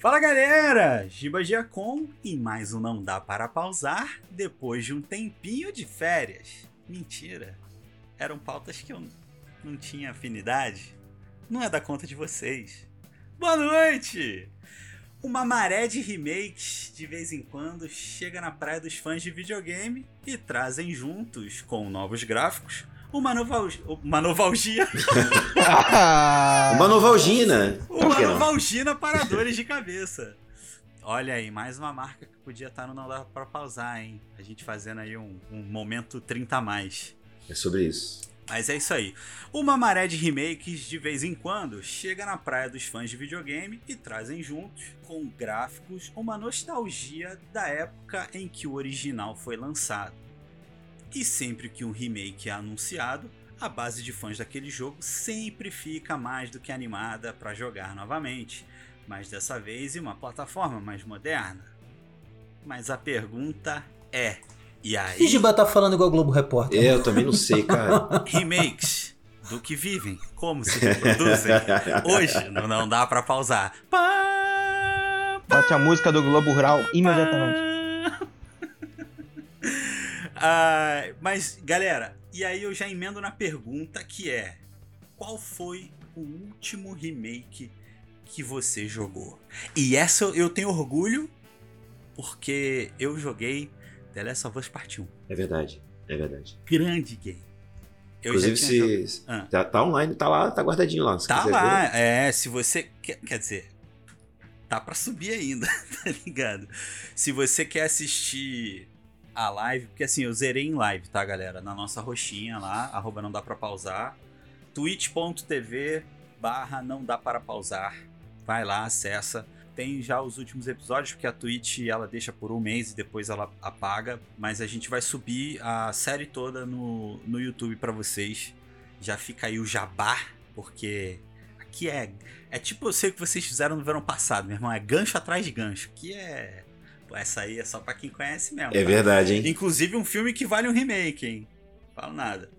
Fala galera, Giba Giacom e mais um Não Dá Para Pausar depois de um tempinho de férias. Mentira, eram pautas que eu não tinha afinidade. Não é da conta de vocês. Boa noite! Uma maré de remakes de vez em quando chega na praia dos fãs de videogame e trazem juntos, com novos gráficos, uma, novalgia, uma novalgia. uma novalgina. Uma novalgina para dores de cabeça. Olha aí, mais uma marca que podia estar no Não Dá Pra Pausar, hein? A gente fazendo aí um, um momento 30 a mais. É sobre isso. Mas é isso aí. Uma maré de remakes de vez em quando chega na praia dos fãs de videogame e trazem juntos, com gráficos, uma nostalgia da época em que o original foi lançado. E sempre que um remake é anunciado, a base de fãs daquele jogo sempre fica mais do que animada para jogar novamente, mas dessa vez em uma plataforma mais moderna. Mas a pergunta é: e aí? Giba tá falando igual o Globo Repórter. Eu também não sei, cara. Remakes do que vivem, como se reproduzem. Hoje não, não dá para pausar. Bote a música do Globo Rural imediatamente. Ah, mas, galera, e aí eu já emendo na pergunta que é: qual foi o último remake que você jogou? E essa eu tenho orgulho porque eu joguei The Last of Us Part 1. É verdade, é verdade. Grande game. Eu Inclusive, se. Ah. Tá, tá, online, tá lá, tá guardadinho lá. tá lá, ver. é. Se você. Quer, quer dizer, tá pra subir ainda, tá ligado? Se você quer assistir a live, porque assim, eu zerei em live, tá, galera? Na nossa roxinha lá, arroba não dá pra pausar. twitch.tv barra não dá para pausar. Vai lá, acessa. Tem já os últimos episódios, porque a Twitch ela deixa por um mês e depois ela apaga. Mas a gente vai subir a série toda no, no YouTube para vocês. Já fica aí o jabá, porque aqui é. É tipo eu sei o que vocês fizeram no verão passado, meu irmão. É gancho atrás de gancho. Aqui é essa aí é só pra quem conhece mesmo. É tá? verdade, hein? Inclusive um filme que vale um remake, hein? Falo nada.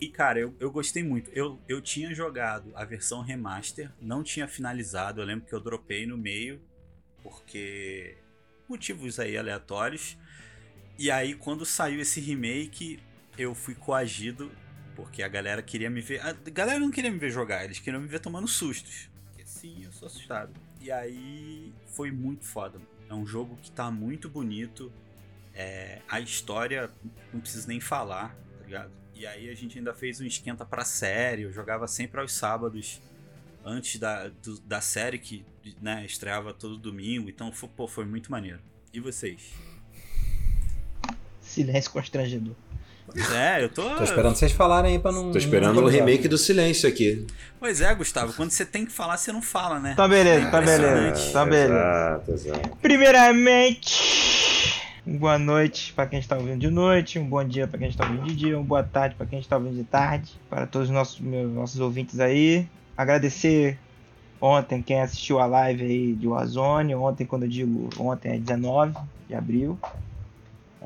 E, cara, eu, eu gostei muito. Eu, eu tinha jogado a versão remaster, não tinha finalizado. Eu lembro que eu dropei no meio, porque. motivos aí aleatórios. E aí, quando saiu esse remake, eu fui coagido, porque a galera queria me ver. A galera não queria me ver jogar, eles queriam me ver tomando sustos. Porque sim, eu sou assustado. E aí, foi muito foda. É um jogo que tá muito bonito. É, a história não preciso nem falar, tá ligado? E aí a gente ainda fez um esquenta pra série. Eu jogava sempre aos sábados, antes da, do, da série que né, estreava todo domingo. Então, foi, pô, foi muito maneiro. E vocês? Silêncio constrangedor. É, eu tô. Tô esperando vocês falarem aí pra não. Tô esperando o remake do silêncio aqui. Pois é, Gustavo, quando você tem que falar, você não fala, né? Tá beleza, tá beleza. Tá beleza. Exato, exato. Primeiramente, boa noite para quem está ouvindo de noite, um bom dia para quem está ouvindo de dia, uma boa tarde para quem está ouvindo de tarde, para todos os nossos, meus, nossos ouvintes aí. Agradecer ontem quem assistiu a live aí de Warzone, ontem quando eu digo ontem é 19 de abril.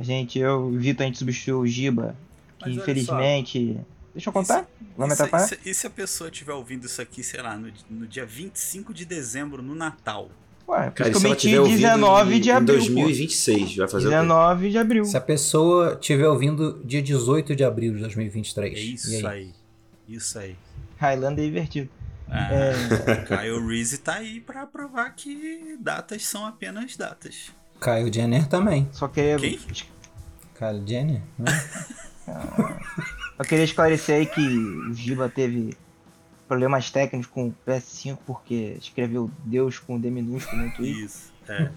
A gente, eu e o Vitor, a gente substituiu o Giba, que infelizmente. Só. Deixa eu contar? Vai me atrapalhar? E, e, se a pessoa estiver ouvindo isso aqui, sei lá, no, no dia 25 de dezembro, no Natal? Ué, Cara, eu meti 19 em, de abril. Em 2026, pô. vai fazer 19 de abril. Se a pessoa estiver ouvindo dia 18 de abril de 2023. É isso aí? aí? Isso aí. Highlander é invertido. Ah, é... Kyle Reese tá aí pra provar que datas são apenas datas. Kyle Jenner também. Só queria. Quem? Kyle Jenner? Né? Só queria esclarecer aí que o Giba teve problemas técnicos com o PS5 porque escreveu Deus com D minúsculo no Twitter. Isso, é.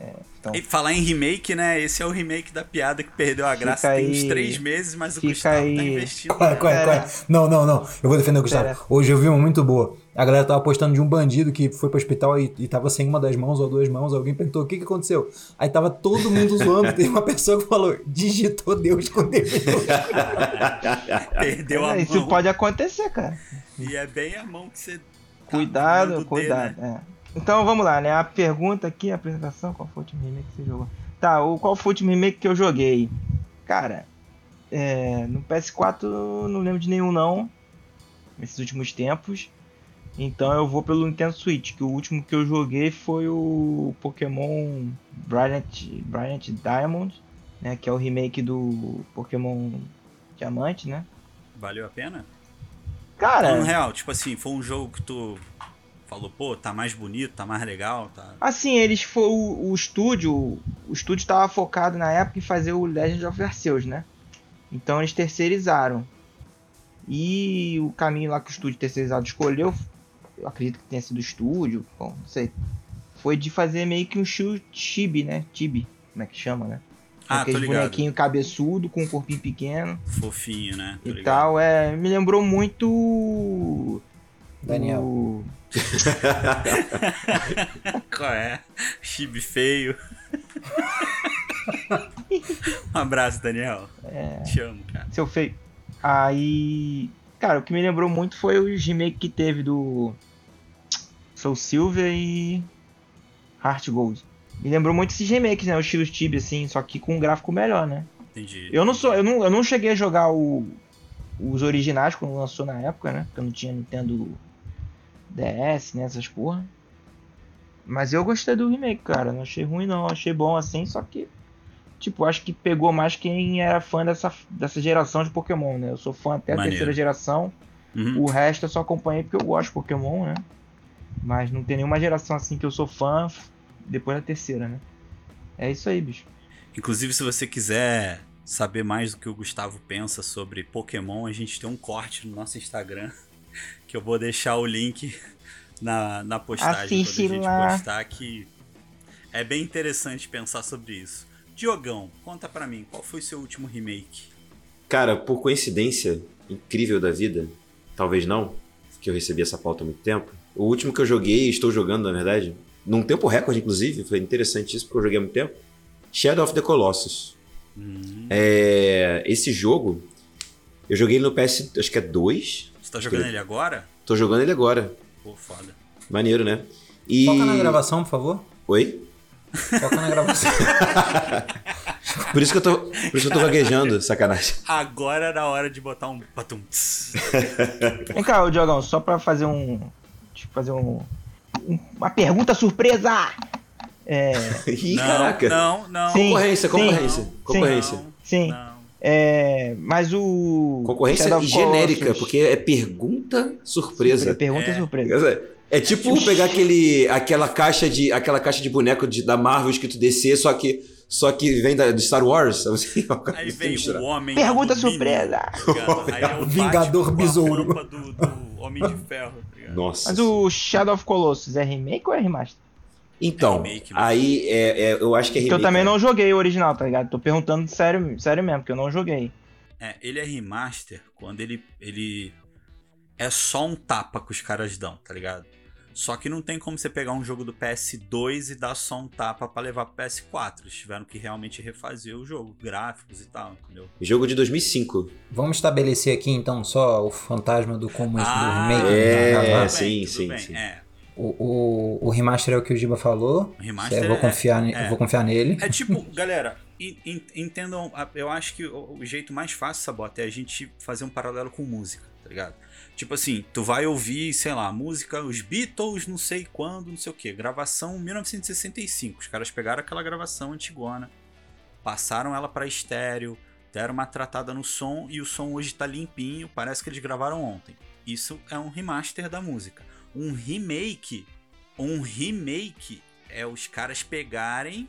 É, então... E falar em remake, né? Esse é o remake da piada que perdeu a graça fica tem aí... uns três meses, mas o Gustavo tá aí... tá investindo. Qual, qual, qual? Não, não, não. Eu vou defender o Gustavo. Pera. Hoje eu vi uma muito boa. A galera tava postando de um bandido que foi pro hospital e, e tava sem uma das mãos ou duas mãos. Alguém perguntou o que que aconteceu. Aí tava todo mundo zoando. Tem uma pessoa que falou: digitou Deus com Deus. Perdeu a é, mão. Isso pode acontecer, cara. E é bem a mão que você. Tá cuidado, cuidado. D, né? é. Então vamos lá, né? A pergunta aqui, a apresentação, qual foi o último remake que você jogou? Tá, o, qual foi o último remake que eu joguei? Cara, é, no PS4 não lembro de nenhum não. Nesses últimos tempos. Então eu vou pelo Nintendo Switch, que o último que eu joguei foi o Pokémon Brilliant, Brilliant Diamond, né, que é o remake do Pokémon Diamante, né? Valeu a pena? Cara, no real, tipo assim, foi um jogo que tu falou, pô, tá mais bonito, tá mais legal, tá. Assim, eles foi o, o estúdio, o estúdio estava focado na época em fazer o Legend of Arceus, né? Então eles terceirizaram. E o caminho lá que o estúdio terceirizado escolheu, eu acredito que tenha sido o estúdio, bom, não sei. Foi de fazer meio que um chibi, né? Chibi, como é que chama, né? Ah, Aquele tô ligado. bonequinho cabeçudo com um corpinho pequeno. Fofinho, né? Tô e ligado. tal. É, me lembrou muito. Daniel. o- Qual é? Chibi feio. um abraço, Daniel. É, Te amo, cara. seu feio. Aí. Cara, o que me lembrou muito foi o remake que teve do. Soul Silver e. Heart Gold. Me lembrou muito esses remakes, né? O estilo Tibia, assim, só que com um gráfico melhor, né? Entendi. Eu não sou. Eu não, eu não cheguei a jogar o, os originais quando lançou na época, né? Porque eu não tinha Nintendo DS, né? Essas porra. Mas eu gostei do remake, cara. Não achei ruim não, achei bom assim, só que. Tipo, acho que pegou mais quem era fã dessa, dessa geração de Pokémon, né? Eu sou fã até a Maneiro. terceira geração. Uhum. O resto eu só acompanhei porque eu gosto de Pokémon, né? Mas não tem nenhuma geração assim que eu sou fã depois da terceira, né? É isso aí, bicho. Inclusive, se você quiser saber mais do que o Gustavo pensa sobre Pokémon, a gente tem um corte no nosso Instagram que eu vou deixar o link na, na postagem Assiste quando a gente lá. postar que é bem interessante pensar sobre isso. Diogão, conta pra mim, qual foi o seu último remake? Cara, por coincidência incrível da vida, talvez não, que eu recebi essa pauta há muito tempo. O último que eu joguei, estou jogando na verdade, num tempo recorde inclusive, foi interessante isso porque eu joguei há muito tempo. Shadow of the Colossus. Hum, É, esse jogo, eu joguei no PS, acho que é 2. você tá jogando ele agora? Tô jogando ele agora. Pô, foda. Maneiro, né? E... Foca na gravação, por favor. Oi? Foca na gravação. Por isso que eu tô, por isso que eu tô gaguejando, sacanagem. Agora era a hora de botar um patum. Vem cá, Diogão, só pra fazer um. Fazer um. um- Uma pergunta surpresa! É. Ih, não, caraca. Não, não. Sim. Concorrência, concorrência. Sim. Concorrência. Não, Sim. não. É. Mas o. Concorrência genérica, Colossus- porque é pergunta surpresa. Pergunta É. surpresa. É tipo pegar aquele, aquela caixa de aquela caixa de boneco de, da Marvel escrito DC, só que só que vem da, de Star Wars. Assim, Aí vem o homem. Pergunta surpresa. Aí é o Vingador Besouro. Do, do Homem de Ferro. Nossa. Mas o Shadow of Colossus é remake ou é remaster? Então, É remake, mano. aí é, é- eu acho que é Porque eu remake. também né? não joguei o original, tá ligado? Tô perguntando sério, sério mesmo, porque eu não joguei. É, ele é remaster quando ele, ele é só um tapa que os caras dão, tá ligado? Só que não tem como você pegar um jogo do PS2 e dar só um tapa pra levar pro PS4. Eles tiveram que realmente refazer o jogo, gráficos e tal, entendeu? Jogo de 2005. Vamos estabelecer aqui então só o fantasma do como esse do Ah, remake. é, tudo sim, sim, bem. sim. É, O, o, o remaster é o que o Giba falou. o remaster Eu vou é- confiar, é. eu vou confiar nele. É tipo, galera, en- en- entendam, eu acho que o, o jeito mais fácil, Sabota, é a gente fazer um paralelo com música, tá ligado? Tipo assim, tu vai ouvir, sei lá, música, os Beatles, não sei quando, não sei o que, gravação 1965. Os caras pegaram aquela gravação antigona, passaram ela pra estéreo, deram uma tratada no som e o som hoje tá limpinho, parece que eles gravaram ontem. Isso é um remaster da música. Um remake, um remake é os caras pegarem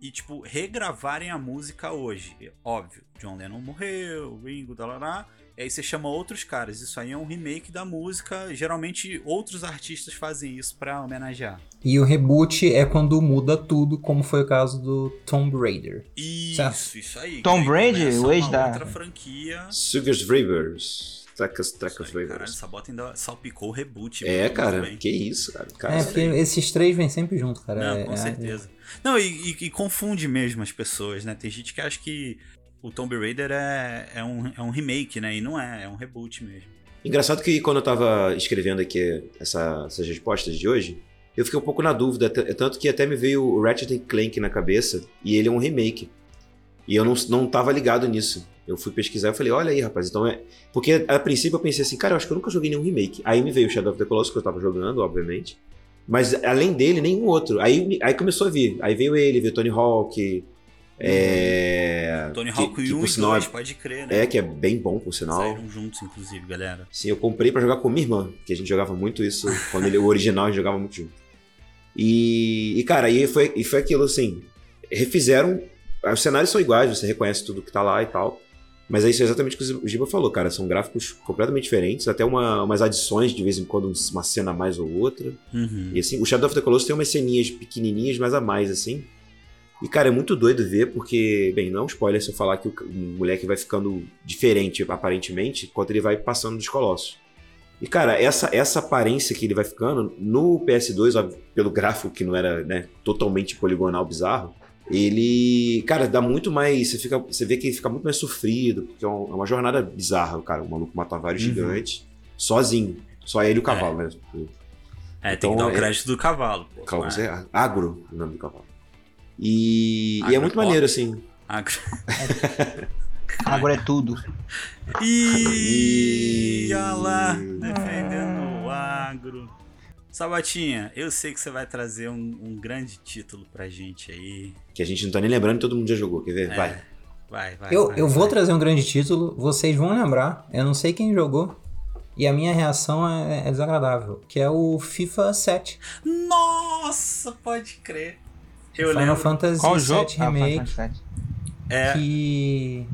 e, tipo, regravarem a música hoje. Óbvio, John Lennon morreu, Ringo, dalará. E aí você chama outros caras. Isso aí é um remake da música. Geralmente outros artistas fazem isso pra homenagear. E o reboot é quando muda tudo, como foi o caso do Tomb Raider. Isso, Certo. isso aí. Tom Que aí Brady, começa o ex da- outra franquia. Sugar's Rivers. Tracas, Tracas aí, caralho, Rivers. essa bota ainda salpicou o reboot. É, cara, bem. que isso, cara. cara é, porque esses três vêm sempre junto, cara. Não, É- com é- certeza. Não, e, e- e confunde mesmo as pessoas, né? Tem gente que acha que o Tomb Raider é, é, um, é um remake, né? E não é, é um reboot mesmo. Engraçado que quando eu tava escrevendo aqui essa- essas respostas de hoje, eu fiquei um pouco na dúvida, t- tanto que até me veio o Ratchet Clank na cabeça, e ele é um remake. E eu não, não tava ligado nisso. Eu fui pesquisar e falei, olha aí, rapaz, então é. Porque a princípio eu pensei assim, cara, eu acho que eu nunca joguei nenhum remake. Aí me veio o Shadow of the Colossus, que eu tava jogando, obviamente. Mas além dele, nenhum outro. Aí, aí começou a vir. Aí veio ele, veio Tony Hawk. É... Tony Hawk que, 1 por e sinal, 2, pode crer, né? É, que é bem bom, por sinal. Saíram juntos, inclusive, galera. Sim, eu comprei pra jogar com minha irmã, que a gente jogava muito isso. quando ele, o original, a gente jogava muito junto. E, e cara, aí foi, e foi aquilo assim. Refizeram. Os cenários são iguais, você reconhece tudo que tá lá e tal. Mas é isso é exatamente o que o Giba falou, cara. São gráficos completamente diferentes, até uma, umas adições de vez em quando, uma cena a mais ou outra. Uhum. E assim, o Shadow of the Colossus tem umas ceninhas pequenininhas, mas a mais, assim. E, cara, é muito doido ver, porque, bem, não é um spoiler se eu falar que o, o moleque vai ficando diferente, aparentemente, enquanto ele vai passando dos colossos. E, cara, essa, essa aparência que ele vai ficando, no PS2, ó, pelo gráfico que não era né, totalmente poligonal bizarro, ele, cara, dá muito mais. Você, fica, você vê que ele fica muito mais sofrido, porque é uma, é uma jornada bizarra, cara. O maluco matou vários Uhum. gigantes, sozinho. Só ele e o cavalo, né? É, tem Então, que dar o é- crédito do cavalo. Pô. Calma, é agro o nome do cavalo. E, e é muito maneiro, assim. agro. Agora é tudo. Ih, olha lá, defendendo o agro. Sabatinha, eu sei que você vai trazer um, um grande título pra gente aí. Que a gente não tá nem lembrando, todo mundo já jogou. Quer ver? É, Vai. Vai, vai. Eu, vai, eu vou vai. trazer um grande título, vocês vão lembrar, eu não sei quem jogou, e a minha reação é, é desagradável, que é o FIFA 7. Nossa, pode crer. Eu Final lembro. Fantasy Qual 7 jogo? Ah, Remake, Fantasy É, que...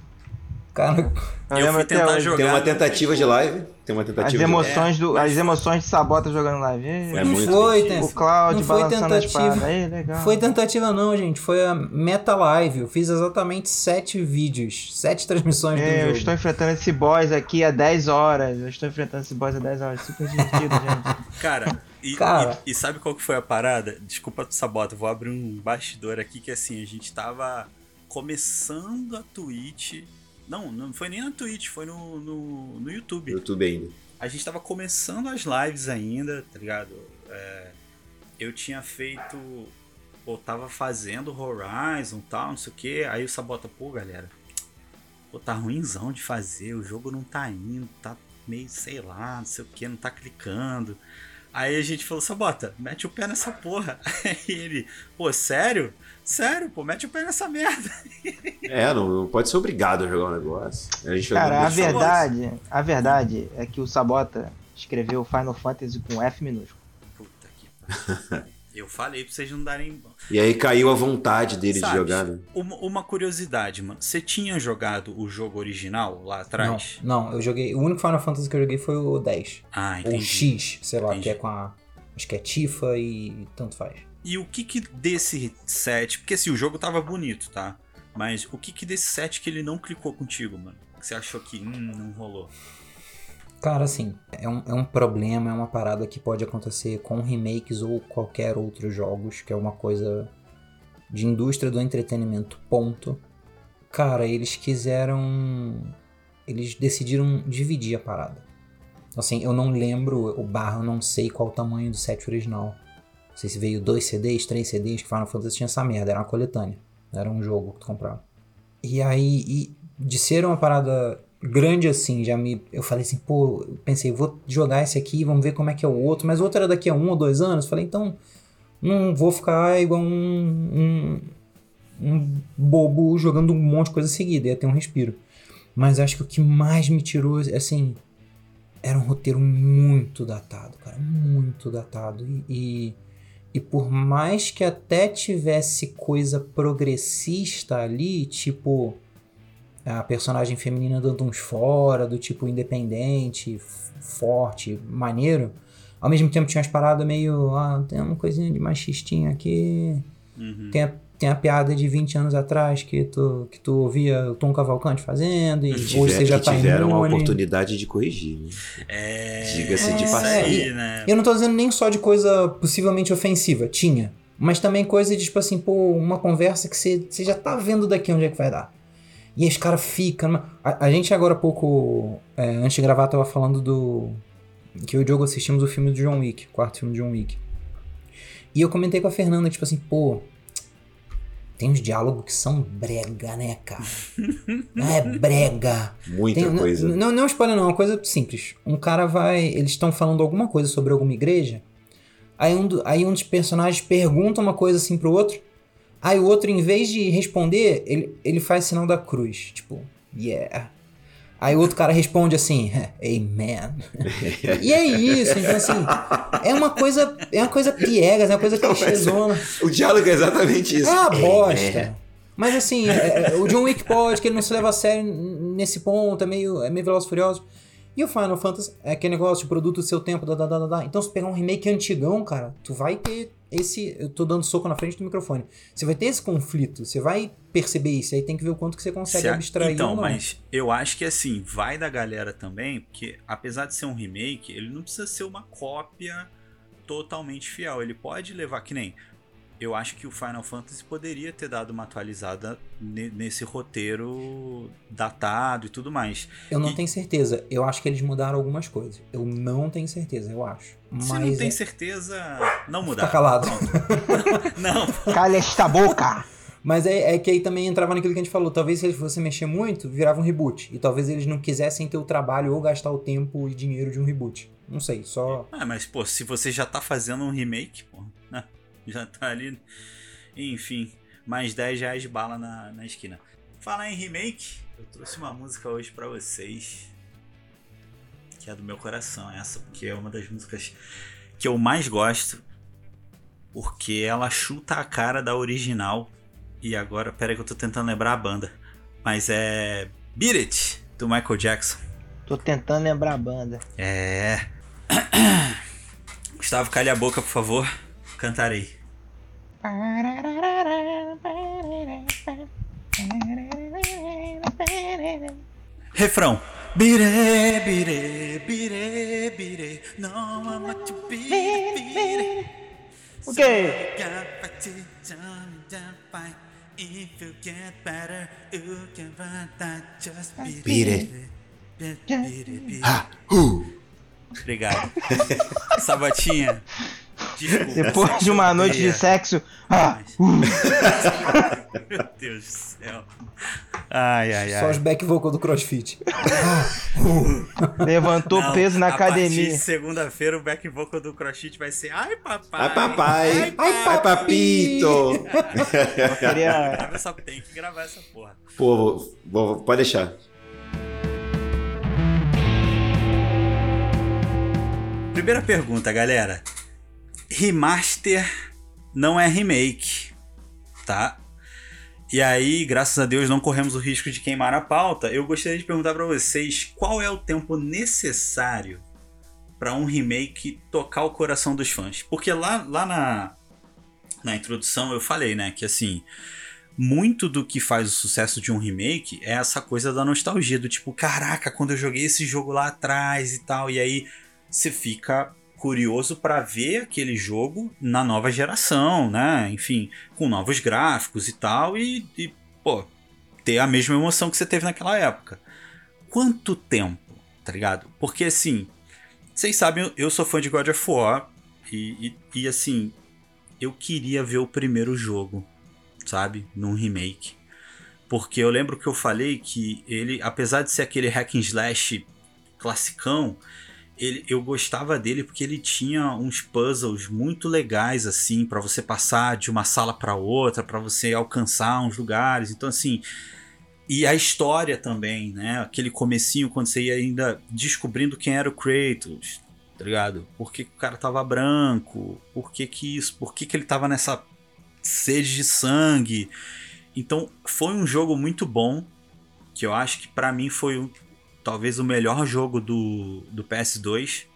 Cara, Eu, Eu lembro fui até tentar hoje. jogar. Tem uma não tentativa de live. Tem uma As tentativa de emoções, do, É, as emoções de Sabota jogando live. Ê, É não foi, né? o Cloud não foi tentativa. legal. Foi tentativa não, gente. Foi a Meta Live. Eu fiz exatamente sete vídeos, sete transmissões do É, eu jogo. estou enfrentando esse boss aqui há 10 horas. Eu estou enfrentando esse boss há 10 horas. Super divertido, gente. Cara, e, Cara. e- e sabe qual que foi a parada? Desculpa, Sabota, vou abrir um bastidor aqui que assim, a gente tava começando a Twitch. Não, não foi nem na Twitch, foi no, no, no YouTube. YouTube ainda. A gente tava começando as lives ainda, tá ligado? É, eu tinha feito. Pô, tava fazendo Horizon e tal, não sei o que. Aí o Sabota, pô, galera. Pô, tá ruimzão de fazer, o jogo não tá indo, tá meio, sei lá, não sei o que, não tá clicando. Aí a gente falou, Sabota, mete o pé nessa porra. Aí ele, pô, sério? Sério, pô, mete o pé nessa merda. É, não, não pode ser obrigado a jogar um negócio. A gente Cara, a verdade, a verdade é que o Sabota escreveu Final Fantasy com F minúsculo. Puta que pariu. Eu falei pra vocês não darem. E aí caiu a vontade dele Sabe, de jogar, né? Uma, uma curiosidade, mano. Você tinha jogado o jogo original lá Não, atrás? não, eu joguei. O único Final Fantasy que eu joguei foi o 10. Ah, Ou entendi. X, sei lá, Entendi. que é com a. Acho que é Tifa e tanto faz. E o que que desse set. Porque assim, o jogo tava bonito, tá? Mas o que que desse set que ele não clicou contigo, mano? Que você achou que hum, não rolou? Cara, assim, é um, é um problema, é uma parada que pode acontecer com remakes ou qualquer outros jogos, que é uma coisa de indústria do entretenimento, ponto. Cara, eles quiseram. Eles decidiram dividir a parada. Assim, eu não lembro, o barra, eu não sei qual o tamanho do set original. Não sei se veio dois CDs, três CDs, que Final Fantasy tinha essa merda, era uma coletânea. Era um jogo que tu comprava. E aí, e de ser uma parada grande assim, já me. Eu falei assim, pô, pensei, vou jogar esse aqui, vamos ver como é que é o outro. Mas o outro era daqui a um ou dois anos. Falei, então, não vou ficar igual um, um, um bobo jogando um monte de coisa seguida, ia ter um respiro. Mas acho que o que mais me tirou, assim, era um roteiro muito datado, cara, muito datado. E, e, e por mais que até tivesse coisa progressista ali, tipo a personagem feminina dando uns fora, do tipo independente, forte, maneiro. Ao mesmo tempo tinha umas paradas meio. Ah, tem uma coisinha de machistinha aqui. Uhum. Tem a, tem a piada de 20 anos atrás que tu, que tu ouvia o Tom Cavalcante fazendo. E Tiver- hoje você já tá tiveram a imune. oportunidade de corrigir. Né? É. Diga-se de isso passagem. aí, né? Eu não tô dizendo nem só de coisa possivelmente ofensiva, tinha. Mas também coisa de, tipo assim, pô, uma conversa que você, você já tá vendo daqui onde é que vai dar. E aí os caras ficam. numa- A, a gente agora há pouco, é, antes de gravar, tava falando do. Que eu e o Diogo assistimos o filme do John Wick, o quarto filme do John Wick. E eu comentei com a Fernanda, tipo assim, pô. tem uns diálogos que são brega, né, cara? é brega. Muita Tem- coisa. Não, não, não é um spoiler, não, é uma coisa simples. Um cara vai. Eles estão falando alguma coisa sobre alguma igreja. Aí um, do- aí um dos personagens pergunta uma coisa assim pro outro. Aí o outro, em vez de responder, ele, ele faz sinal da cruz. Tipo, yeah. Aí o outro cara responde assim, amen. e é isso, então assim, é uma coisa, é uma coisa piegas, é uma coisa clichêzona. O diálogo é exatamente isso. É uma bosta. Mas assim, é- é- o John Wick pode, que ele não se leva a sério nesse ponto, é meio, é meio Velozes e Furiosos. E o Final Fantasy é aquele negócio de produto do seu tempo, da, da, da, da, da. Então, se pegar um remake antigão, cara, tu vai ter esse... Eu tô dando soco na frente do microfone. Você vai ter esse conflito, você vai perceber isso, aí tem que ver o quanto que você consegue Se a- abstrair Então, mas eu acho que assim, vai da galera também, porque apesar de ser um remake, ele não precisa ser uma cópia totalmente fiel. Ele pode levar, que nem. Eu acho que o Final Fantasy poderia ter dado uma atualizada ne- nesse roteiro datado e tudo mais. Eu não e- tenho certeza. Eu acho que eles mudaram algumas coisas. Eu não tenho certeza, eu acho. Mas Se não tem é- certeza, não mudar. Fica calado. Não, Calha esta boca! Mas é, é que aí também entrava naquilo que a gente falou. Talvez se você mexer muito, virava um reboot. E talvez eles não quisessem ter o trabalho ou gastar o tempo e dinheiro de um reboot. Não sei, só. Ah, mas pô, se você já tá fazendo um remake, pô? Já tá ali. Enfim, mais 10 reais de bala na, na esquina. Falar em remake, eu trouxe uma música hoje pra vocês. Que é do meu coração, essa, porque é uma das músicas que eu mais gosto. Porque ela chuta a cara da original. E agora, pera que eu tô tentando lembrar a banda. Mas é. Beat It, do Michael Jackson. Tô tentando lembrar a banda. É. Gustavo, calha a boca, por favor. Cantarei. Refrão. Bire, bire, bire, bire. Não ama te bire, bire. O quê? If you get better, you can run that just beat Beat it. it. Beat it, beat it. Ah, uh. Obrigado. Sabatinha. Desculpa. Depois de uma noite de sexo. Ah, Meu Deus do céu. Ai, ai, ai. Só os back vocal do CrossFit. levantou Não, peso na academia. de segunda-feira o back vocal do CrossFit vai ser Ai, papai. Ai, papai. Ai, Ai, papito. Eu queria. Essa, tem que gravar essa porra. Pô, vou- vou- pode deixar. Primeira pergunta, galera. Remaster não é remake, tá? E aí, graças a Deus, não corremos o risco de queimar a pauta. Eu gostaria de perguntar pra vocês qual é o tempo necessário pra um remake tocar o coração dos fãs. Porque lá, lá na, na introdução eu falei, né, que assim, muito do que faz o sucesso de um remake é essa coisa da nostalgia, do tipo, caraca, quando eu joguei esse jogo lá atrás e tal, e aí você fica curioso pra ver aquele jogo na nova geração, né? Enfim, com novos gráficos e tal, e, e, pô, ter a mesma emoção que você teve naquela época. Quanto tempo, tá ligado? Porque assim, vocês sabem, eu- eu sou fã de God of War, e, e, e assim, eu queria ver o primeiro jogo, sabe? Num remake. Porque eu lembro que eu falei que ele, apesar de ser aquele hack and slash classicão, ele, eu gostava dele porque ele tinha uns puzzles muito legais assim pra você passar de uma sala pra outra, pra você alcançar uns lugares. Então assim, e a história também, né? Aquele comecinho quando você ia ainda descobrindo quem era o Kratos, tá ligado? Por que, que o cara tava branco? Por que que isso? Por que que ele tava nessa sede de sangue? Então, foi um jogo muito bom, que eu acho que pra mim foi talvez o melhor jogo do, do PS2.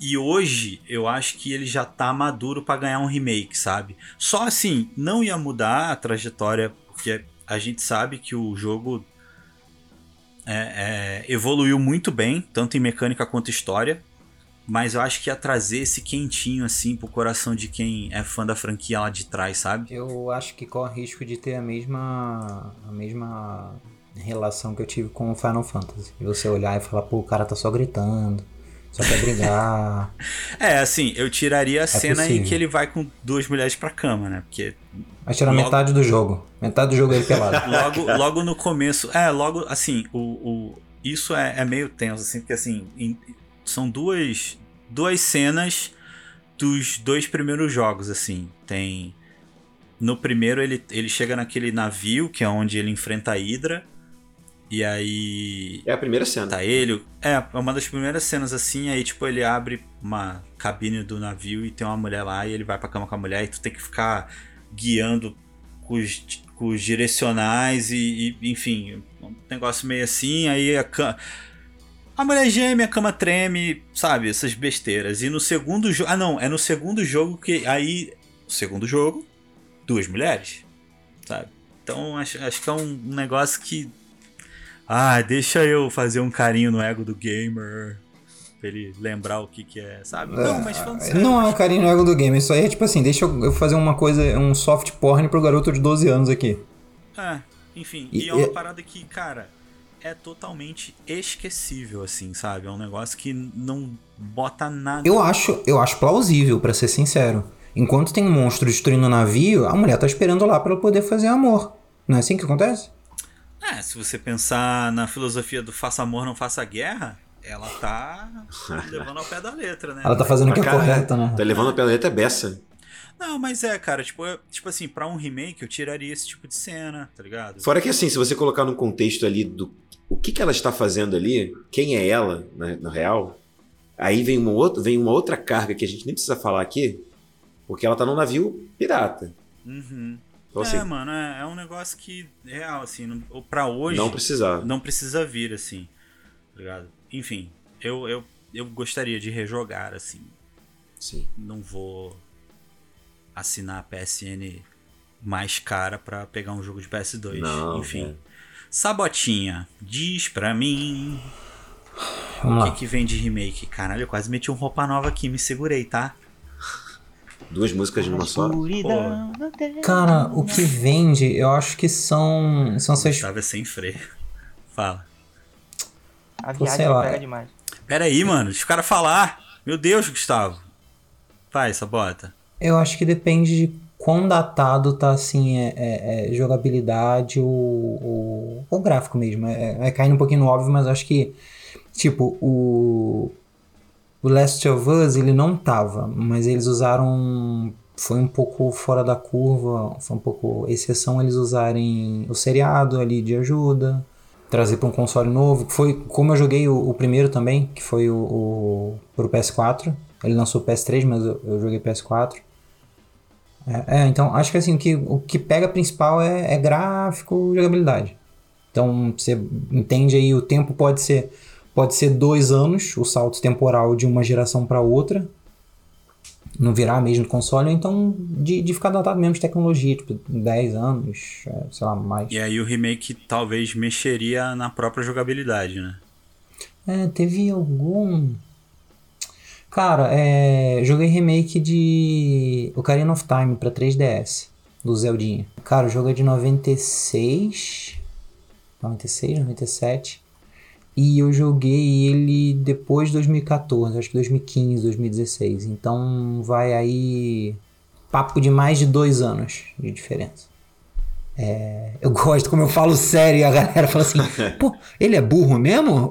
E hoje eu acho que ele já tá maduro pra ganhar um remake, sabe? Só assim, não ia mudar a trajetória, porque a gente sabe que o jogo é, é, evoluiu muito bem, tanto em mecânica quanto história. Mas eu acho que ia trazer esse quentinho assim pro coração de quem é fã da franquia lá de trás, sabe? Eu acho que corre risco de ter a mesma. a mesma relação que eu tive com o Final Fantasy. E você olhar e falar, pô, o cara tá só gritando. Só quer brigar. é, assim, eu tiraria a é cena possível. em que ele vai com duas mulheres pra cama, né? Porque. Vai tirar logo... metade do jogo. Metade do jogo é ele pelado. logo, logo no começo. É, logo, assim, o, o, isso é, é meio tenso, assim, porque assim, em, são duas, duas cenas dos dois primeiros jogos, assim. Tem. No primeiro ele, ele chega naquele navio, que é onde ele enfrenta a Hydra. E aí. É a primeira cena. Tá ele. É, é uma das primeiras cenas assim. Aí, tipo, ele abre uma cabine do navio e tem uma mulher lá. E ele vai pra cama com a mulher. E tu tem que ficar guiando com os, com os direcionais. E, e, enfim, um negócio meio assim. Aí a cama. A mulher geme, a cama treme, sabe? Essas besteiras. E no segundo jogo. Ah, não. É no segundo jogo que. Aí. Segundo jogo. Duas mulheres. Sabe? Então acho, acho que é um negócio que ah, deixa eu fazer um carinho no ego do gamer. Pra ele lembrar o que que é, sabe? Não, mas falando sério. Não é um carinho no ego do gamer. Isso aí é tipo assim, deixa eu fazer uma coisa, um soft porn pro garoto de 12 anos aqui. É, enfim. E, e é uma parada que, cara, é totalmente esquecível, assim, sabe? É um negócio que não bota nada. Eu acho, eu acho plausível, para ser sincero. Enquanto tem um monstro destruindo o navio, a mulher tá esperando lá para poder fazer amor. Não é assim que acontece? É, se você pensar na filosofia do faça amor, não faça guerra, ela tá levando ao pé da letra, né? Ela tá fazendo o que é correto, né? Tá levando ao pé da letra é beça. Não, mas é, cara, tipo, eu, tipo assim, pra um remake eu tiraria esse tipo de cena, tá ligado? Fora que assim, se você colocar no contexto ali do o que, que ela está fazendo ali, quem é ela, na, no real, aí vem uma, outra, vem uma outra carga que a gente nem precisa falar aqui, porque ela tá num navio pirata. Uhum. Então, é, assim, mano, é, é, um negócio que, real, assim, não, pra hoje. Não precisa. Não precisa vir, assim. Tá ligado? Enfim, eu, eu, eu gostaria de rejogar, assim. Sim. Não vou assinar a PSN mais cara para pegar um jogo de PS2. Não, Enfim. É. Sabotinha, diz pra mim. o que, que vem de remake? Caralho, eu quase meti um roupa nova aqui, me segurei, tá? Duas músicas de uma só. Cara, o que vende, eu acho que são. São essas. Gustavo é sem freio. Fala. A viagem sei lá. pega demais. Pera aí, mano. Deixa o cara falar. Meu Deus, Gustavo. Vai, bota. Eu acho que depende de quão datado tá assim é, é, é jogabilidade ou, o o gráfico mesmo. É, é caindo um pouquinho no óbvio, mas acho que tipo o o Last of Us ele não tava, mas eles usaram foi um pouco fora da curva, foi um pouco exceção eles usarem o seriado ali de ajuda, trazer para um console novo, foi como eu joguei o, o primeiro também, que foi o, o pro PS4. Ele lançou PS3, mas eu, eu joguei PS4. É, é, então acho que assim, o que, o que pega principal é, é gráfico e jogabilidade. Então você entende aí, o tempo pode ser Pode ser dois anos, o salto temporal de uma geração para outra, não virar mesmo console, ou então de, de ficar datado mesmo de tecnologia, tipo 10 anos, é, sei lá, mais. E aí o remake talvez mexeria na própria jogabilidade, né? É, teve algum. Cara, é, joguei remake de Ocarina of Time pra 3DS, do Zeldinha. Cara, o jogo é de 96, 96, 97. E eu joguei ele depois de 2014, acho que 2015, 2016. Então vai aí papo de mais de dois anos de diferença. É, eu gosto, como eu falo sério, e a galera fala assim: pô, ele é burro mesmo?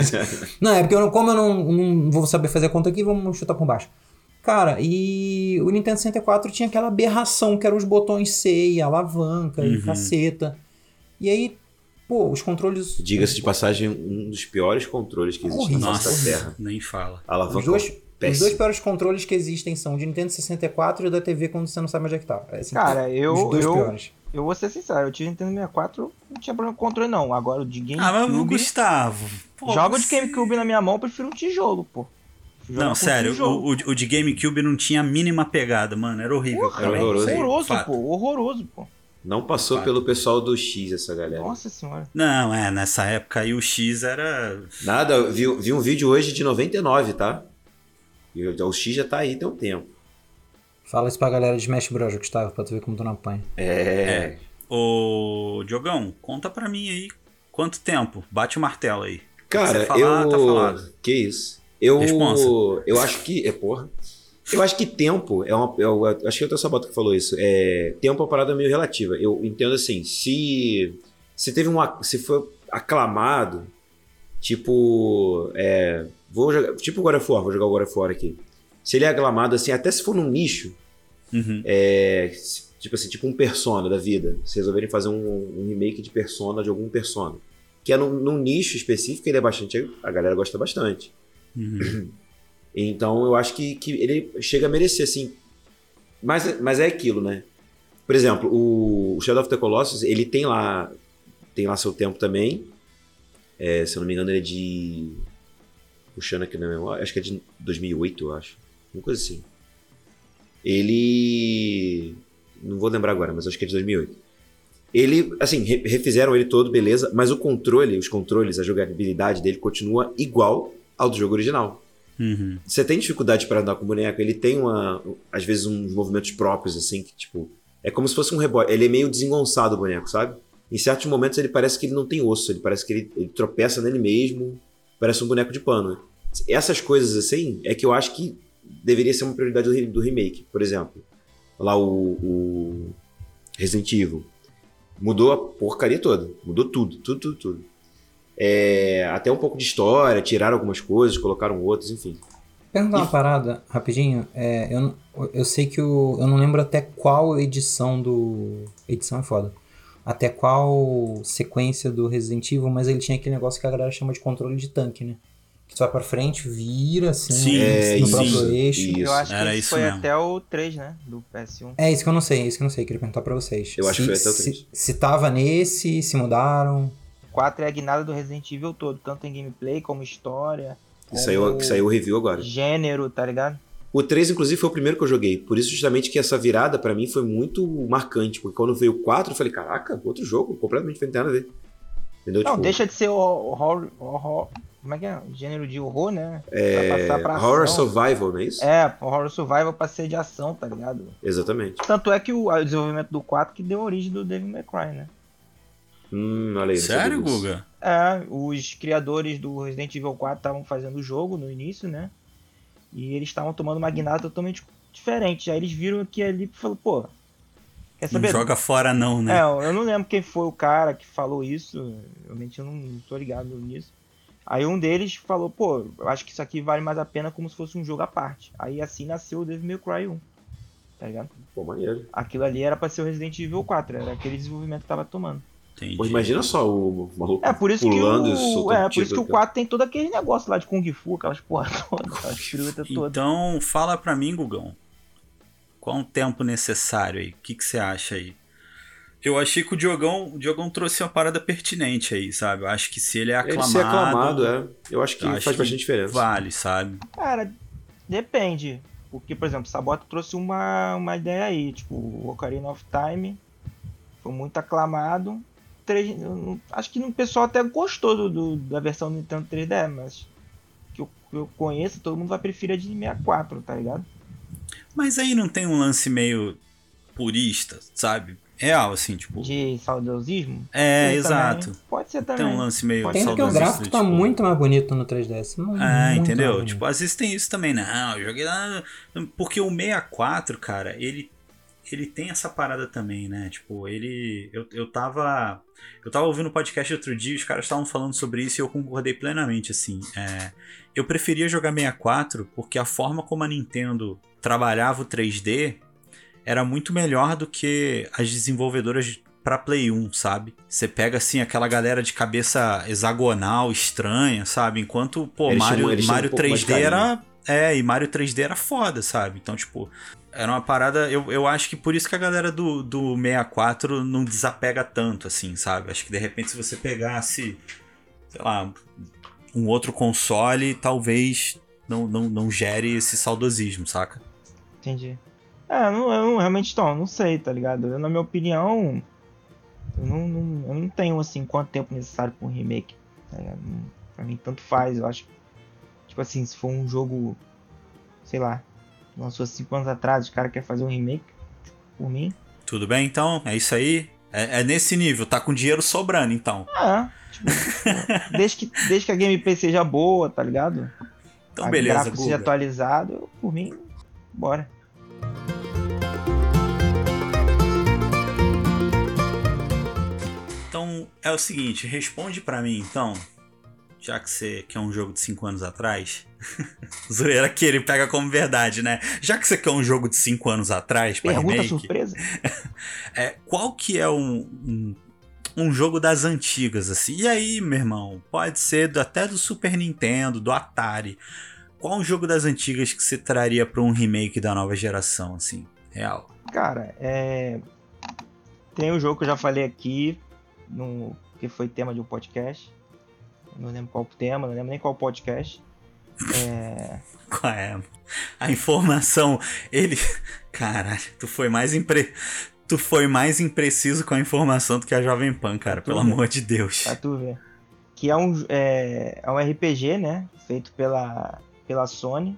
não, é porque eu, como eu não, não vou saber fazer a conta aqui, vamos chutar por baixo. Cara, e o Nintendo 64 tinha aquela aberração que eram os botões C e alavanca uhum. e caceta. E aí Pô, os controles. Diga-se de passagem, um dos piores controles que existe na nossa Terra. Nem fala. Alavanca. Os dois, os dois piores controles que existem são de Nintendo 64 e da TV quando você não sabe onde é que tá. É assim, Cara, eu. Os dois eu, piores. Eu vou ser sincero, eu tive Nintendo 64, não tinha problema com controle, não. Agora o de GameCube. Ah, mas Gustavo. Pô, joga o de GameCube na minha mão, eu prefiro um tijolo, pô. Não, sério, o, o, de GameCube não tinha a mínima pegada, mano. Era horrível. Porra, era horroroso. Horroroso, pô. Horroroso, pô. Não passou pelo pessoal do X essa galera. Nossa senhora. Não, é, nessa época aí o X era. Nada, vi, vi um vídeo hoje de 99, tá? E o X já tá aí tem um tempo. Fala isso pra galera de Smash Bros, Gustavo, pra tu ver como tu não apanha. É. é. Ô, Diogão, conta pra mim aí quanto tempo? Bate o martelo aí. Cara, falar, eu. Tá que isso. Eu, eu acho que. É, porra. Eu acho que tempo é uma. Eu, acho que é o Sabota que falou isso. É, tempo é uma parada meio relativa. Eu entendo assim, se. Se teve uma. Se foi aclamado, tipo. É, vou jogar. Tipo God of War, vou jogar o God of War aqui. Se ele é aclamado, assim, até se for num nicho. Uhum. É, tipo assim, tipo um persona da vida. Se resolverem fazer um, um remake de persona de algum persona. Que é num, num, nicho específico, ele é bastante. A galera gosta bastante. Uhum. Então eu acho que, que ele chega a merecer, assim. Mas, mas é aquilo, né? Por exemplo, o Shadow of the Colossus, ele tem lá, tem lá seu tempo também. É, se eu não me engano, ele é de. Puxando aqui na memória, acho que é de 2008, eu acho. Uma coisa assim. Ele. Não vou lembrar agora, mas acho que é de 2008. Ele, assim, refizeram ele todo, beleza, mas o controle, os controles, a jogabilidade dele continua igual ao do jogo original. Uhum. Você tem dificuldade para andar com o boneco, ele tem uma, às vezes uns movimentos próprios assim que tipo, é como se fosse um rebote, ele é meio desengonçado o boneco, sabe? Em certos momentos ele parece que ele não tem osso, ele parece que ele, ele tropeça nele mesmo, parece um boneco de pano. Essas coisas assim é que eu acho que deveria ser uma prioridade do, do remake, por exemplo. Lá o, o Resident Evil mudou a porcaria toda, mudou tudo, tudo, tudo, tudo. É, até um pouco de história, tiraram algumas coisas, colocaram outras, enfim. Perguntar uma parada, rapidinho. É, eu, eu sei que o. Eu não lembro até qual edição do. Edição é foda. Até qual sequência do Resident Evil, mas ele tinha aquele negócio que a galera chama de controle de tanque, né? Que tu vai pra frente, vira assim, sim, é, no próprio isso, eixo. isso. Eu acho Era que isso foi mesmo. até o 3, né? Do PS1. É isso que eu não sei, é isso que eu não sei, queria perguntar pra vocês. Eu acho se, que foi até o se, 3. se tava nesse, se mudaram. 4 é a guinada do Resident Evil todo, tanto em gameplay como história. Que saiu, que saiu o review agora. Gênero, tá ligado? O 3, inclusive, foi o primeiro que eu joguei. Por isso, justamente, que essa virada, pra mim, foi muito marcante. Porque quando veio o 4, eu falei, caraca, outro jogo, completamente diferente, nada a ver. Entendeu? Não, Tipo, deixa de ser horror, horror. Como é que é? Gênero de horror, né? é, Pra passar pra Horror ação. Survival, não é isso? É, horror survival pra ser de ação, tá ligado? Exatamente. Tanto é que o, o desenvolvimento do 4 que deu origem do Devil May Cry, né? Hum, olha aí. não Sério. Guga? É, os criadores do Resident Evil 4 estavam fazendo o jogo no início, né? E eles estavam tomando uma guinada totalmente diferente. Aí eles viram que ali e falaram, pô, quer Não saber? joga fora não, né? É, eu não lembro quem foi o cara que falou isso. Realmente eu não, não tô ligado nisso. Aí um deles falou, pô, eu acho que isso aqui vale mais a pena como se fosse um jogo à parte. Aí assim nasceu o Devil May Cry 1. Tá ligado? Pô, maneiro. Aquilo ali era pra ser o Resident Evil 4, era aquele desenvolvimento que tava tomando. Entendi. Pô, imagina só o maluco É, por isso pulando que o, soltando é, por isso que o cara. 4 tem todo aquele negócio lá de Kung Fu, aquelas porra todas, aquelas piruetas todas. Então, fala pra mim, Gugão. Qual o tempo necessário aí? O que, que você acha aí? Eu achei que o Diogão, o Diogão trouxe uma parada pertinente aí, sabe? Eu acho que se ele é Ele aclamado. ser aclamado, é. Eu acho que eu faz acho que bastante diferença. Vale, sabe? Cara, depende. Porque, por exemplo, Sabota trouxe uma, uma ideia aí, tipo, o Ocarina of Time foi muito aclamado. 3, eu não- acho que o pessoal até gostou do, do- da versão do Nintendo 3D, mas que eu, que eu conheço, todo mundo vai preferir a de 64, tá ligado? Mas aí não tem um lance meio purista, sabe? Real, assim, tipo. De saudosismo. É, Tem exato. também. Pode ser Tem também. um lance meio Tem porque o gráfico tá tipo, muito mais bonito no 3DS. muito É, mais entendeu? Tipo, às vezes tem isso também, não, eu joguei lá. Porque o 64, cara, ele ele tem essa parada também, né? Tipo, ele. Eu, eu tava. Eu tava ouvindo o podcast outro dia, os caras estavam falando sobre isso e eu concordei plenamente, assim. É, eu preferia jogar 64 porque a forma como a Nintendo trabalhava o 3D era muito melhor do que as desenvolvedoras pra Play 1, sabe? Você pega assim aquela galera de cabeça hexagonal, estranha, sabe? Enquanto, pô, Eles Mario, Mario um pouco mais 3D de carinho. era. É, e Mario 3D era foda, sabe? Então, tipo, era uma parada. Eu, eu acho que por isso que a galera do, do 64 não desapega tanto, assim, sabe? Acho que de repente se você pegasse, sei lá, um outro console, talvez não, não, não gere esse saudosismo, saca? Entendi. É, não, eu não- realmente então, não sei, tá ligado? Eu, na minha opinião, eu não, não- eu não tenho assim quanto tempo necessário pra um remake. Tá? Não- Pra mim, tanto faz. Eu acho tipo assim, se for um jogo, sei lá, lançou 5 anos atrás, os caras querem fazer um remake, por mim. Tudo bem, então? É isso aí? É, é nesse nível, tá com dinheiro sobrando, então. Ah, tipo, desde, que, desde que a gameplay seja boa, tá ligado? Então, beleza, gráfico seja atualizado, por mim, bora. Então, é o seguinte, responde pra mim, então, já que você quer um jogo de 5 anos atrás. Zoeira que ele pega como verdade, né? Já que você quer um jogo de 5 anos atrás, Pergunta remake, surpresa. é, qual que é um, um, um jogo das antigas, assim? E aí, meu irmão, pode ser do- até do Super Nintendo, do Atari. Qual um jogo das antigas que você traria pra um remake da nova geração, assim? Real. Cara, é. Tem um jogo que eu já falei aqui, no... que foi tema de um podcast. Não lembro qual o tema, não lembro nem qual podcast. É. Qual é? A informação, ele. Caralho, tu foi mais impre... Tu foi mais impreciso com a informação do que a Jovem Pan, cara, pelo Tudo. amor de Deus. Pra tu ver. Que é um, é, é um RPG, né? Feito pela, pela Sony.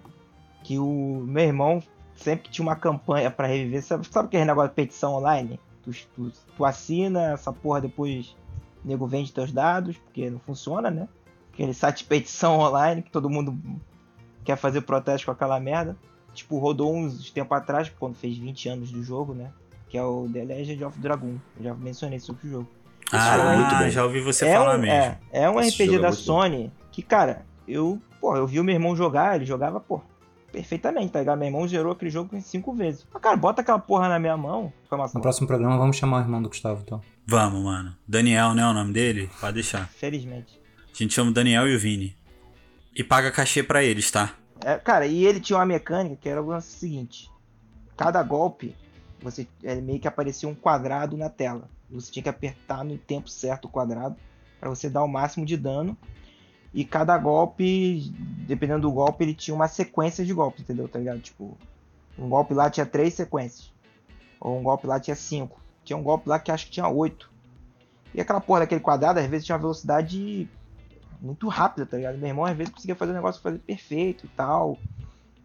Que o meu irmão sempre que tinha uma campanha pra reviver. Sabe, sabe aquele negócio de petição online? Tu, tu, tu assina essa porra, depois o nego vende teus dados, porque não funciona, né? Aquele site de petição online que todo mundo quer fazer protesto com aquela merda. Tipo, rodou uns tempo atrás, quando fez 20 anos do jogo, né? Que é o The Legend of Dragon. Eu já mencionei sobre o jogo. Ah, muito bem. já ouvi você é falar um, mesmo. É, é um Esse RPG é da bom. Sony que, cara, eu, pô, eu vi o meu irmão jogar, ele jogava, pô, perfeitamente, tá ligado? Meu irmão zerou aquele jogo em cinco vezes. Mas, cara, bota aquela porra na minha mão. Foi uma No próximo programa vamos chamar o irmão do Gustavo, então. Vamos, mano. Daniel, né? O nome dele? Pode deixar. Felizmente. A gente chama o Daniel e o Vini. E paga cachê pra eles, tá? É, cara, e ele tinha uma mecânica que era o seguinte: cada golpe, você é, meio que aparecia um quadrado na tela. Você tinha que apertar no tempo certo o quadrado para você dar o máximo de dano. E cada golpe, dependendo do golpe, ele tinha uma sequência de golpes, entendeu? Tá ligado? Tipo, um golpe lá tinha três sequências. Ou um golpe lá tinha cinco. Tinha um golpe lá que acho que tinha oito. E aquela porra daquele quadrado, às vezes tinha uma velocidade muito rápida, tá ligado? Meu irmão às vezes conseguia fazer o negócio fazer perfeito e tal.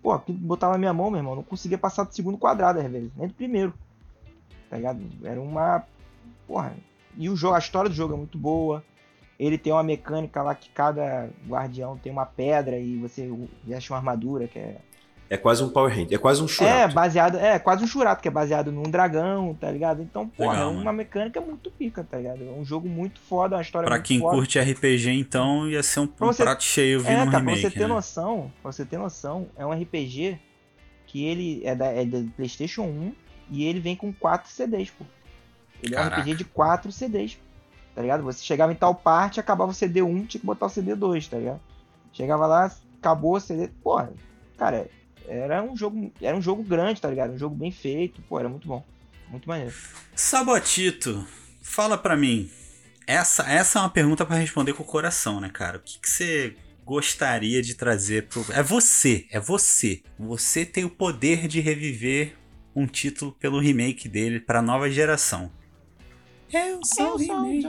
Pô, botava na minha mão, meu irmão, não conseguia passar do segundo quadrado às vezes, nem do primeiro. Tá ligado? Era uma. Porra. E o jogo, a história do jogo é muito boa. Ele tem uma mecânica lá que cada guardião tem uma pedra e você veste uma armadura que é. É quase um Power Ranger. É quase um É, churato. baseado. É, quase um churato, que é baseado num dragão, tá ligado? Então, porra, Legal, é uma mano. mecânica muito pica, tá ligado? É um jogo muito foda, uma história Pra muito quem foda. curte RPG, então, ia ser um, Pra um você- prato cheio vindo É, um cara, remake, pra você ter né? noção, pra você ter noção, é um RPG que ele é da, é da PlayStation 1 e ele vem com 4 CDs, pô. Ele é um Caraca. RPG de 4 CDs, tá ligado? Você chegava em tal parte, acabava o CD 1, tinha que botar o CD 2, tá ligado? Chegava lá, acabou o CD. Porra, cara, era um jogo, era um jogo grande, tá ligado? Um jogo bem feito, pô, era muito bom. Muito maneiro. Sabotito, fala pra mim. Essa, essa é uma pergunta pra responder com o coração, né, cara? O que, que você gostaria de trazer pro. É você, é você. Você tem o poder de reviver um título pelo remake dele pra nova geração. Eu sou o remake.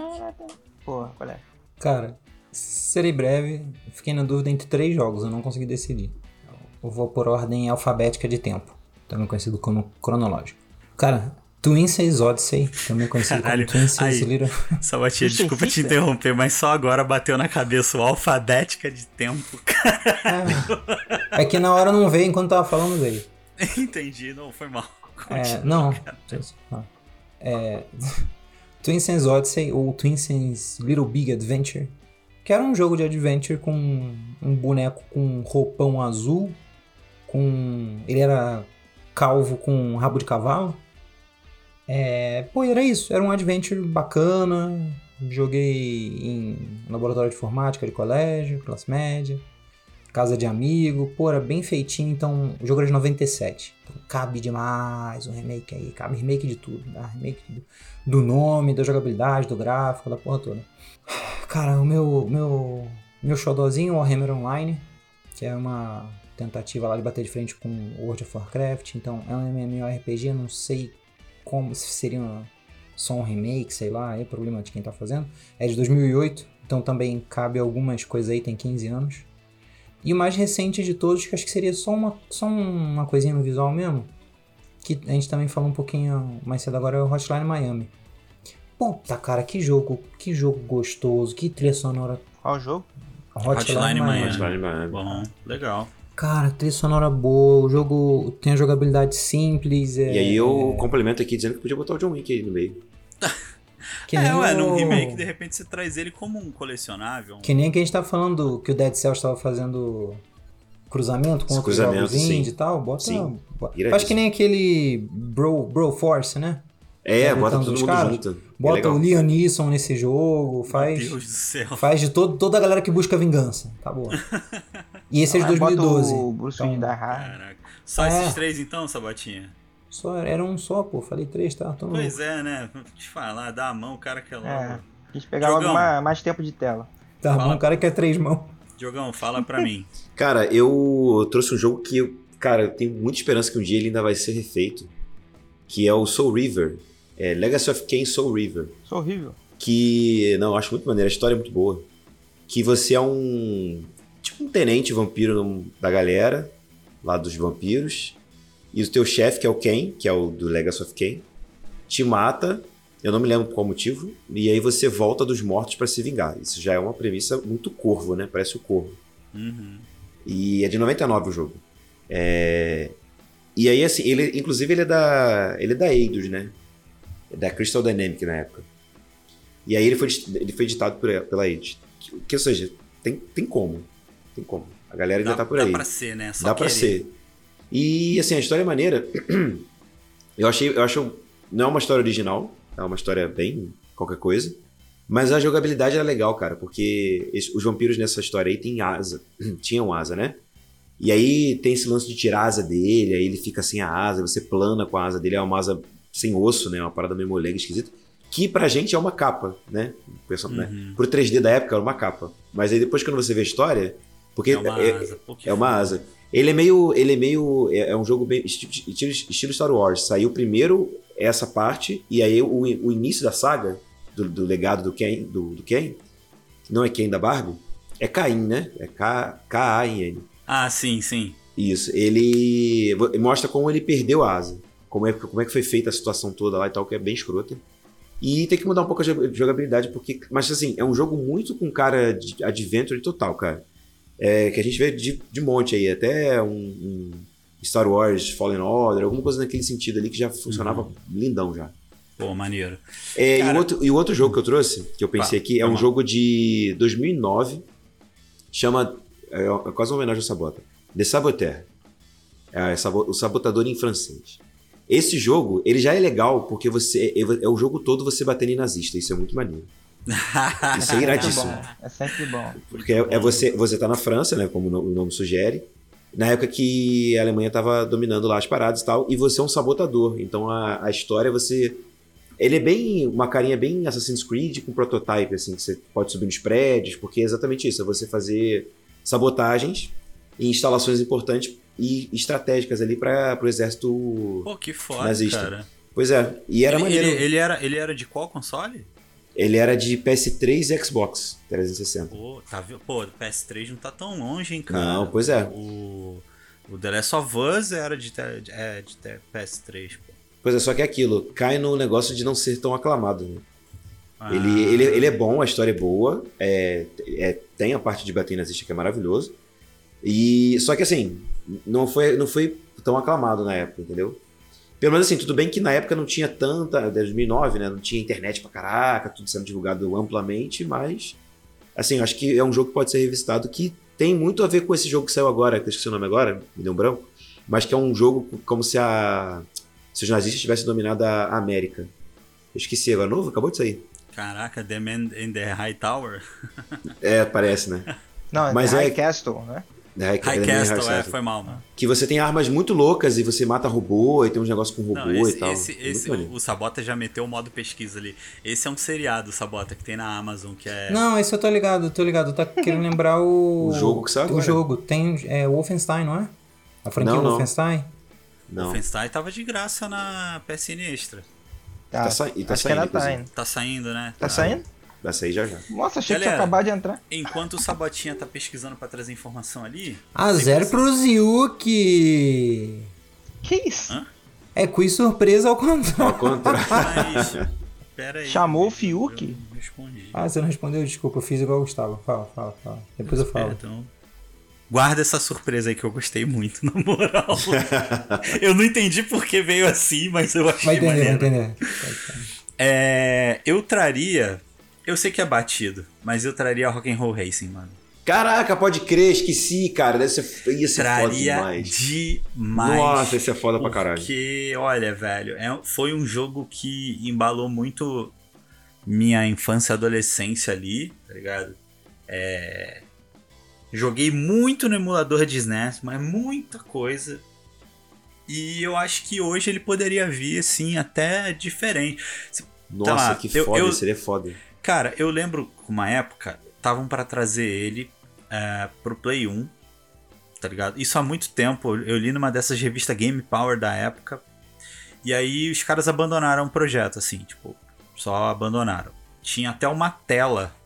Porra, qual é? Cara, serei breve. Fiquei na dúvida entre três jogos, eu não consegui decidir. Eu vou por ordem alfabética de tempo, também conhecido como cronológico. Cara, Twin Says Odyssey, também conhecido Caralho, como Twin Says. Little... Sabatinha, Isso desculpa te interromper, mas só agora bateu na cabeça o alfabética de tempo. É, é que na hora não veio enquanto tava falando veio. Entendi, não foi mal. É, não. É, Twin Odyssey ou Twin Sands Little Big Adventure, que era um jogo de adventure com um boneco com um roupão azul, com ele era calvo com rabo de cavalo. É, pô, era isso, era um adventure bacana. Joguei em laboratório de informática de colégio, classe média casa de amigo, pô, era bem feitinho, então o jogo era de 97. Então cabe demais um remake aí, cabe remake de tudo, né? remake do, do nome, da jogabilidade, do gráfico, da porra toda. Cara, o meu meu meu xodózinho Warhammer Online, que é uma tentativa lá de bater de frente com World of Warcraft, então é um MMORPG, não sei como se seria uma- só um remake, sei lá, é problema de quem tá fazendo. É de 2008, então também cabe algumas coisas aí, tem 15 anos. E o mais recente de todos, que acho que seria só uma, só uma coisinha no visual mesmo, que a gente também falou um pouquinho mais cedo agora, é o Hotline Miami. Puta, cara, que jogo, que jogo gostoso, que trilha sonora. Qual jogo? Hotline, Hotline Miami. Miami. Hotline Miami. Bom, legal. Cara, trilha sonora boa, o jogo tem a jogabilidade simples. É, E aí eu complemento aqui dizendo que podia botar o John Wick aí no meio. Que é, ué, o- num remake, de repente você traz ele como um colecionável. Que nem que a gente tava falando que o Dead Cells tava fazendo cruzamento com Esse outros cruzamento, jogos indie e tal. Bota, Sim. Faz que nem aquele Bro, Bro Force, né? É, Tá bota todo os mundo caras? junto. É Bota legal. o Liam Neeson nesse jogo, Meu faz, Deus do céu. faz de todo, toda a galera que busca vingança. Tá bom. E esse é de Aí bota 2012. o Bruce Então, Wayne da. Caraca. Só É. esses três então, Sabotinha? Só, era um só, pô. Falei três, tá? Tô Pois é, né? Vou te falar, dá a mão, o cara quer logo. É. Quis pegar logo Jogão. ma- mais tempo de tela. Tá Fala. bom, o cara quer três mãos. Diogão, fala pra mim. Cara, eu trouxe um jogo que, eu- cara, eu tenho muita esperança que um dia ele ainda vai ser refeito. Que é o Soul River. É Legacy of Kain Soul River. É horrível. Que, não, eu acho muito maneiro, a história é muito boa. Que você é um, um tenente vampiro da galera, lá dos vampiros. E o teu chefe, que é o Ken, que é o do Legacy of Kain, te mata, eu não me lembro por qual motivo, e aí você volta dos mortos pra se vingar. Isso já é uma premissa muito corvo, né? Parece o corvo. Uhum. E é de 99 o jogo. É, E aí, assim, ele, inclusive, ele é da. Ele é da Eidos, né? É da Crystal Dynamic na época. E aí ele foi, ele foi editado por, pela Eidos. Que, que, ou seja, tem, tem como. Tem como. A galera ainda Dá, tá por dá aí. pra ser, né? Só Dá pra querer. ser. E assim, a história é maneira. Eu achei. Eu acho. Não é uma história original. É uma história bem qualquer coisa. Mas a jogabilidade era legal, cara, porque os vampiros nessa história aí têm asa. Tinham asa, né? E aí tem esse lance de tirar a asa dele, aí ele fica sem a asa, você plana com a asa dele, é uma asa sem osso, né? Uma parada meio molega, esquisita. Que pra gente é uma capa, né? Pessoal, né? Uhum. Pro 3D da época era uma capa. Mas aí depois quando você vê a história. Porque É uma é- asa. Pô, que é uma asa. Ele é meio. Ele é meio. É, é um jogo bem. Estilo, estilo- Star Wars. Saiu primeiro essa parte, e aí o, o início da saga, do, do legado do Ken, do, do Ken, que não é Ken da Barbie, é Caim, né? É K-A-I-N. Ah, sim, sim. Isso. Ele mostra como ele perdeu a asa. Como é, como é que foi feita a situação toda lá e tal, que é bem escrota. E tem que mudar um pouco a jo- jogabilidade, porque. Mas assim, é um jogo muito com cara de adventure total, cara. É, que a gente vê de, de monte aí, até um, um Star Wars Fallen Order, alguma coisa naquele sentido ali que já funcionava lindão já. Pô, maneiro. É, e, Cara- o outro, e o outro jogo que eu trouxe, que eu pensei aqui, é um lá. jogo de 2009, chama, é, é quase uma homenagem ao Sabota, The Saboteur, é, sabo- o Sabotador em francês. Esse jogo, ele já é legal porque você é, é o jogo todo você batendo em nazista, isso é muito maneiro. Isso é É iradíssimo. bom. É sempre bom. Porque é, é você, você tá na França, né, como o no- o nome sugere, na época que a Alemanha estava dominando lá as paradas e tal, e você é um sabotador. Então a, a história você ele é bem uma carinha bem Assassin's Creed com prototype assim, que você pode subir nos prédios, porque é exatamente isso, é você fazer sabotagens em instalações importantes e estratégicas ali para o exército. Pô, que foda, Nazista. cara. Pois é, e era ele, maneiro. ele, ele era, ele era de qual console? Ele era de PS3 e Xbox 360. Pô, tá, pô, o PS3 não tá tão longe, hein, cara. Não, pois é. O, o The Last of Us era de, de- é, de te- PS3, pô. Pois é, só que é aquilo, cai no negócio de não ser tão aclamado. Né? Ah, Ele, ele, ele é bom, a história é boa, é, é- tem a parte de bater nazista que é maravilhoso. E só que assim, não foi, não foi tão aclamado na época, entendeu? Pelo menos assim, tudo bem que na época não tinha tanta, 2009, né? Não tinha internet pra caraca, tudo sendo divulgado amplamente, mas assim, acho que é um jogo que pode ser revisitado que tem muito a ver com esse jogo que saiu agora, que eu esqueci o nome agora, me deu um branco, mas que é um jogo como se a se os nazistas tivessem dominado a América. Eu esqueci, agora novo, acabou de sair. Caraca, The Man in the High Tower? É, parece, né? Não, Mas é é- High Castle, né? The High, High The Castle, High é, foi mal, mano. Que você tem armas muito loucas e você mata robô e tem uns negócios com robô Não, esse, e tal. esse, É esse- o Sabota já meteu o modo pesquisa ali. Esse é um seriado, Sabota, que tem na Amazon, que é... Não, esse eu tô ligado, tô ligado. Tá querendo lembrar o. O jogo que saiu O agora. jogo. Tem. É Wolfenstein, não é? A franquia Não, não. Wolfenstein? Não, Wolfenstein tava de graça na PSN Extra. Tá sa- e tá Acho que ainda saindo, tá. Tá saindo, né? Tá saindo? Vai sair já já. Nossa, achei que Galera. tinha acabado de entrar. Enquanto o Sabotinha tá pesquisando pra trazer informação ali... Ah, zero pro Zyuki! Que isso? Hã? É quiz surpresa ao contrário. Ao contrário. Mas... Pera aí. Chamou o Fiuk? Respondi. Ah, você não respondeu? Desculpa, eu fiz igual o Gustavo. Fala, fala, fala. Depois eu falo. É, então, guarda essa surpresa aí que eu gostei muito, na moral. eu não entendi porque veio assim, mas eu achei Vai entender, maneiro. vai entender. É, eu traria... Eu sei que é batido, mas eu traria Rock and Roll Racing, mano. Caraca, pode crer, esqueci, cara. Deve ser, ia ser Traria foda demais. demais. Nossa, esse é foda pra caralho. Porque, olha, velho, é, foi um jogo que embalou muito minha infância e adolescência ali, tá ligado? É... Joguei muito no emulador de SNES, mas muita coisa. E eu acho que hoje ele poderia vir, assim, até diferente. Nossa, lá, que foda, eu, seria foda. Cara, eu lembro uma época, estavam para trazer ele é, pro Play 1, tá ligado? Isso há muito tempo, eu li numa dessas revistas Game Power da época. E aí os caras abandonaram o projeto, assim, tipo, só abandonaram. Tinha até uma tela,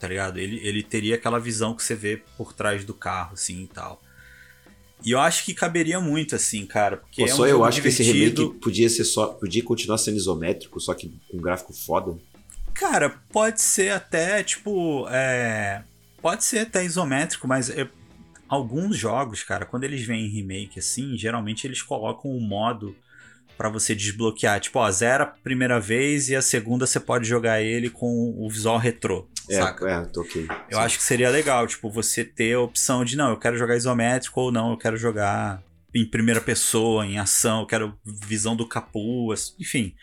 tá ligado? Ele, ele teria aquela visão que você vê por trás do carro, assim e tal. E eu acho que caberia muito, assim, cara. Porque Pô, é um só eu acho divertido. que esse remake podia ser só. Podia continuar sendo isométrico, só que com um gráfico foda. Cara, pode ser até, tipo. É, pode ser até isométrico, mas é, alguns jogos, cara, quando eles vêm em remake assim, geralmente eles colocam um modo para você desbloquear. Tipo, ó, zero a primeira vez e a segunda você pode jogar ele com o visual retrô. É, saca? é, toquei. Eu Sim. acho que seria legal, tipo, você ter a opção de não, eu quero jogar isométrico ou não, eu quero jogar em primeira pessoa, em ação, eu quero visão do capuz, enfim.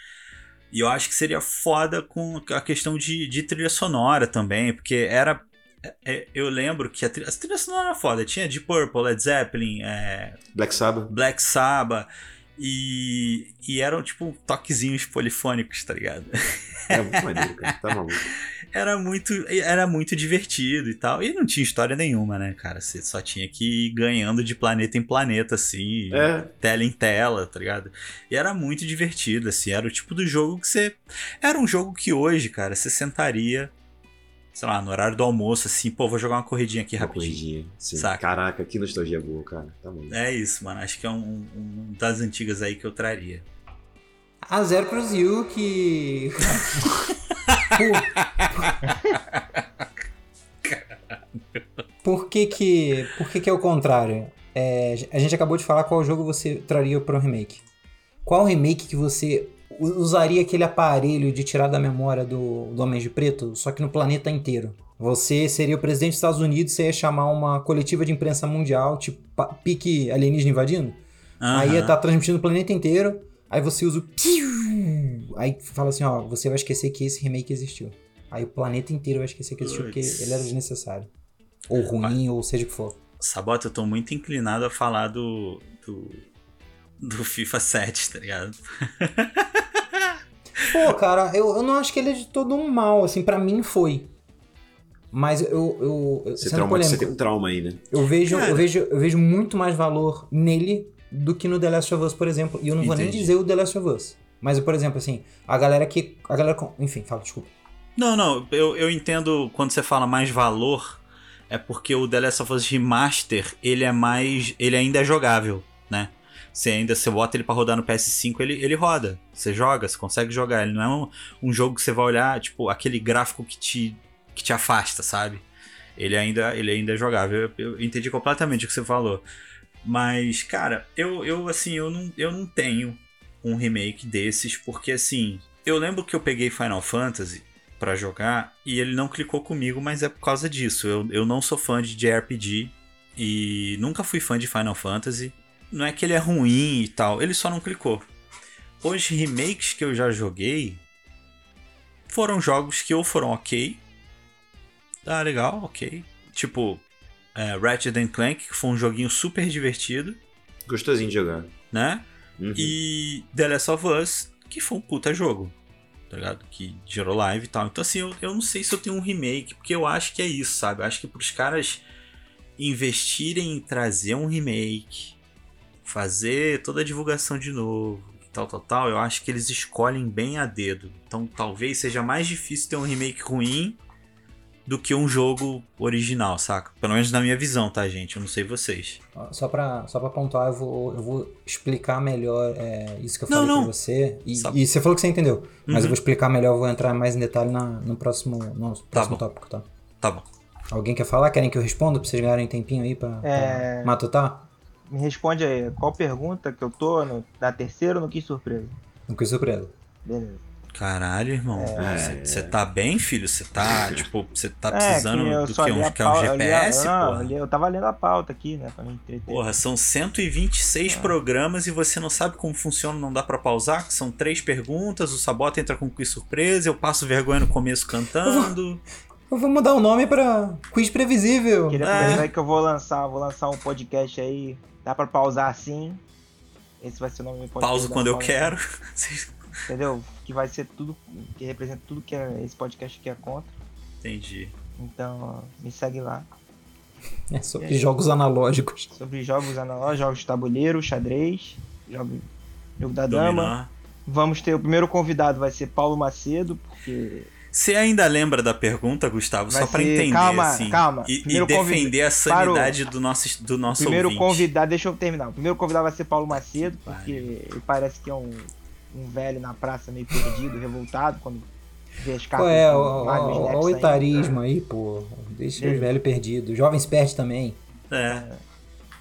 E eu acho que seria foda com a questão de, de trilha sonora também, porque era. É, é eu lembro que a trilha, a trilha sonora era foda. Tinha Deep Purple, Led Zeppelin, é, Black Sabbath. Black Sabbath. E, e eram tipo toquezinhos polifônicos, tá ligado? É muito maneiro, cara. Tá maluco. Era muito, era muito divertido e tal. E não tinha história nenhuma, né, cara? Você só tinha que ir ganhando de planeta em planeta, assim, é. tela em tela, tá ligado? E era muito divertido, assim. Era o tipo do jogo que você. Era um jogo que hoje, cara, você sentaria sei lá, no horário do almoço, assim, pô, vou jogar uma corridinha aqui uma rapidinho. Corridinha, sim. Saca? Caraca, que nostalgia boa, cara. Tá bom. É isso, mano. Acho que é um, um das antigas aí que eu traria. A Zero Cross You que. Por que que, por que que é o contrário? É, a gente acabou de falar qual jogo você traria para um remake. Qual remake que você usaria aquele aparelho de tirar da memória do, do Homem de Preto, só que no planeta inteiro. Você seria o presidente dos Estados Unidos, você ia chamar uma coletiva de imprensa mundial, tipo pique alienígena invadindo. Uhum. Aí ia estar tá transmitindo o planeta inteiro, aí você usa o... Aí fala assim, ó, você vai esquecer que esse remake existiu. Aí o planeta inteiro vai esquecer que existiu porque ele era desnecessário. Ou ruim, ou seja o que for. Sabota, eu tô muito inclinado a falar do, do, do FIFA 7, tá ligado? Pô, cara, eu, eu não acho que ele é de todo um mal, assim, para mim foi. Mas eu. eu você, trauma, polêmico, você tem um trauma aí, né? Eu vejo, eu, vejo, eu vejo muito mais valor nele do que no The Last of Us, por exemplo. E eu não Entendi. vou nem dizer o The Last of Us. Mas, por exemplo, assim, a galera que. A galera. Enfim, fala, desculpa. Não, não, eu, eu entendo quando você fala mais valor, é porque o The Last of Us Remaster, ele é mais. ele ainda é jogável, né? Você ainda você bota ele para rodar no PS5, ele, ele roda. Você joga, você consegue jogar. Ele não é um, um jogo que você vai olhar, tipo, aquele gráfico que te, que te afasta, sabe? Ele ainda, ele ainda é jogável. Eu, eu entendi completamente o que você falou. Mas, cara, eu, eu assim, eu não, eu não tenho um remake desses, porque assim, eu lembro que eu peguei Final Fantasy para jogar e ele não clicou comigo, mas é por causa disso. Eu, eu não sou fã de JRPG e nunca fui fã de Final Fantasy não é que ele é ruim e tal, ele só não clicou. Os remakes que eu já joguei foram jogos que ou foram ok, ah, legal, ok. Tipo, é, Ratchet Clank, que foi um joguinho super divertido. Gostosinho de jogar. Né? Uhum. E The Last of Us, que foi um puta jogo. Tá ligado? Que gerou live e tal. Então, assim, eu, eu não sei se eu tenho um remake, porque eu acho que é isso, sabe? Eu acho que pros caras investirem em trazer um remake fazer toda a divulgação de novo, tal, tal, tal, eu acho que eles escolhem bem a dedo. Então talvez seja mais difícil ter um remake ruim do que um jogo original, saca? Pelo menos na minha visão, tá, gente? Eu não sei vocês. Só pra, só pra pontuar, eu vou, eu vou explicar melhor é, isso que eu falei não, não. pra você. E, só... e, você falou que você entendeu. Mas uhum. eu vou explicar melhor, vou entrar mais em detalhe na, no próximo, no próximo tá tópico, tá? Tá bom. Alguém quer falar? Querem que eu responda pra vocês ganharem tempinho aí pra, é... pra matutar? Me responde aí, qual pergunta que eu tô? No, na terceira ou no que surpresa? No que surpresa. Beleza. Caralho, irmão. Você é... tá bem, filho? Você tá, tipo, você tá é, precisando que do que um, que é um GPS, pô? Eu tava lendo a pauta aqui, né, pra me entreter. Porra, são 126 é. programas e você não sabe como funciona, não dá pra pausar? São três perguntas, o Sabota entra com quiz surpresa, eu passo vergonha no começo cantando. Eu vou mudar o nome pra Quiz Previsível. Queria é. que eu vou lançar, vou lançar um podcast aí. Dá pra pausar assim. Esse vai ser o nome do podcast. Pauso quando eu quero. Entendeu? Que vai ser tudo. Que representa tudo que é, esse podcast aqui é contra. Entendi. Então, me segue lá. É sobre jogos analógicos. Sobre jogos analógicos, jogos de tabuleiro, xadrez, jogo, jogo da Dominar. dama. Vamos ter o primeiro convidado vai ser Paulo Macedo, porque você ainda lembra da pergunta, Gustavo? Vai Só para entender, calma, assim. Calma, E, e defender a sanidade do nosso, do nosso Primeiro ouvinte. convidado, deixa eu terminar. O primeiro convidado vai ser Paulo Macedo, porque ele parece que é um, um velho na praça meio perdido, revoltado, quando vê as cartas. é, olha o etarismo aí, pô. Deixa o velho perdido. Jovens perde também. É. é.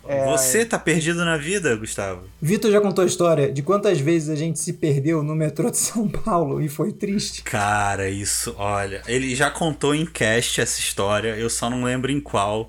É... Você tá perdido na vida, Gustavo? Vitor já contou a história de quantas vezes a gente se perdeu no metrô de São Paulo e foi triste. Cara, isso, olha, ele já contou em cast essa história, eu só não lembro em qual.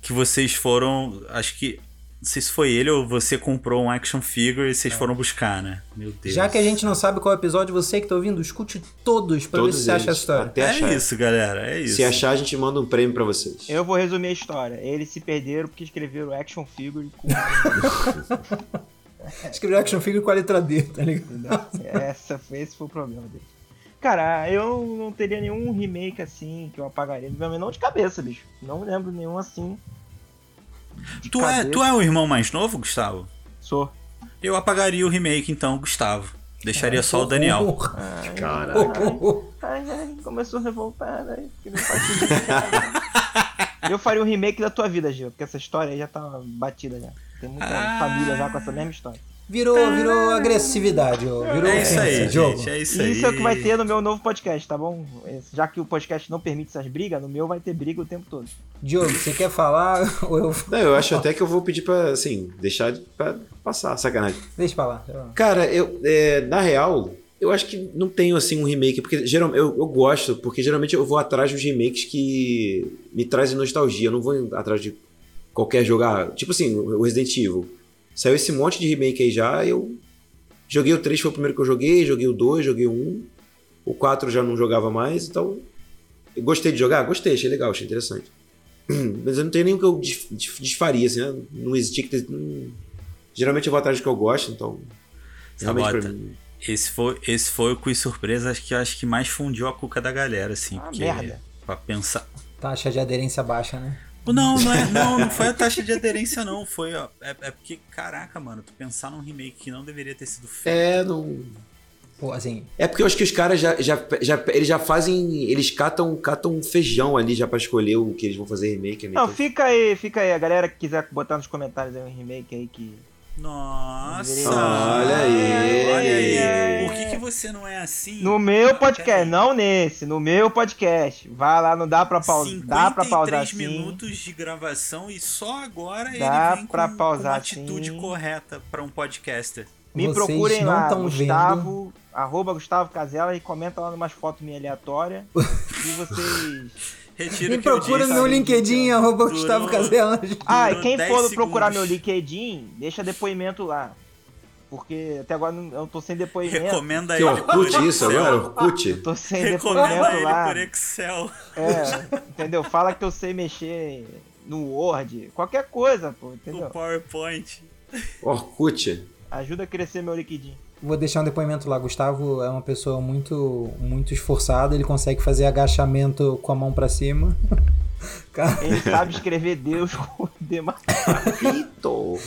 Que vocês foram, acho que não sei se foi ele ou você comprou um action figure e vocês é. foram buscar, né? Meu Deus. Já que a gente não sabe qual episódio, você que tá ouvindo, escute todos pra todos ver se você acha a história. Até é achar. isso, galera. É isso. Se achar, a gente manda um prêmio pra vocês. Eu vou resumir a história. Eles se perderam porque escreveram action figure com. escreveram action figure com a letra D, tá ligado? Essa, esse foi o problema dele. Cara, eu não teria nenhum remake assim que eu apagaria. Não de cabeça, bicho. Não lembro nenhum assim Tu é, tu é o irmão mais novo, Gustavo? Sou. Eu apagaria o remake então, Gustavo. Deixaria só o Daniel. Ai, Caraca. Ai, ai, começou a revoltar, né? Eu faria o um remake da tua vida, Gil, porque essa história aí já tá batida já. Tem muita ah. família já com essa mesma história. Virou, virou agressividade, virou é isso aí, jogo. Gente, é isso, aí. isso é o que vai ter no meu novo podcast, tá bom? Já que o podcast não permite essas brigas, no meu vai ter briga o tempo todo. Diogo, você quer falar ou eu... Não, eu acho até que eu vou pedir pra, assim, deixar pra passar, sacanagem. Deixa pra lá. Cara, eu, é, na real, eu acho que não tenho, assim, um remake, porque geralmente eu, eu gosto, porque geralmente eu vou atrás dos remakes que me trazem nostalgia, eu não vou atrás de qualquer jogar, tipo assim, o Resident Evil. Saiu esse monte de remake aí já, eu joguei o 3, foi o primeiro que eu joguei, joguei o 2, joguei o 1. O 4 já não jogava mais, então. Gostei de jogar? Gostei, achei legal, achei interessante. Mas eu não tenho nem o que eu desfaria, assim, né? Não existia que. Não... Geralmente eu vou atrás do que eu gosto, então. Realmente pra mim. Esse foi, esse foi o quiz surpresa acho que acho que mais fundiu a cuca da galera, assim. Ah, porque, merda. Pra pensar. Taxa de aderência baixa, né? Não, não, é, não, não foi a taxa de aderência, não. Foi, ó, é, é, porque, caraca, mano, tu pensar num remake que não deveria ter sido feito. É, não. Pô, assim. É porque eu acho que os caras já, já, já, eles já fazem. Eles catam, catam um feijão ali já pra escolher o que eles vão fazer remake. Né? Não, fica aí, fica aí. A galera que quiser botar nos comentários aí um remake aí que nossa! Olha aí! Olha aí! Por que, que você não é assim? No meu podcast, não nesse, no meu podcast. Vai lá, não dá pra pausar. Dá pra pausar assim. minutos de gravação e só agora dá ele vem pra com, pausar com uma atitude assim. correta pra um podcaster. Me Vocês procurem lá, Gustavo, vendo. arroba Gustavo Casella e comenta lá numas fotos minhas aleatórias. e vocês Retiro Me procura no meu LinkedIn, arroba Gustavo Casella. Ah, e quem for procurar meu LinkedIn, deixa depoimento lá. Porque até agora eu não tô sem depoimento. Recomenda que ele. Orkut isso agora? Orkut? Eu tô sem Recomenda depoimento lá. por Excel. É, entendeu? Fala que eu sei mexer no Word, qualquer coisa, pô, entendeu? No PowerPoint. Orkut. Ajuda a crescer meu LinkedIn. Vou deixar um depoimento lá. Gustavo é uma pessoa muito, muito esforçada. Ele consegue fazer agachamento com a mão para cima. Cara... Ele sabe escrever Deus com demarcado.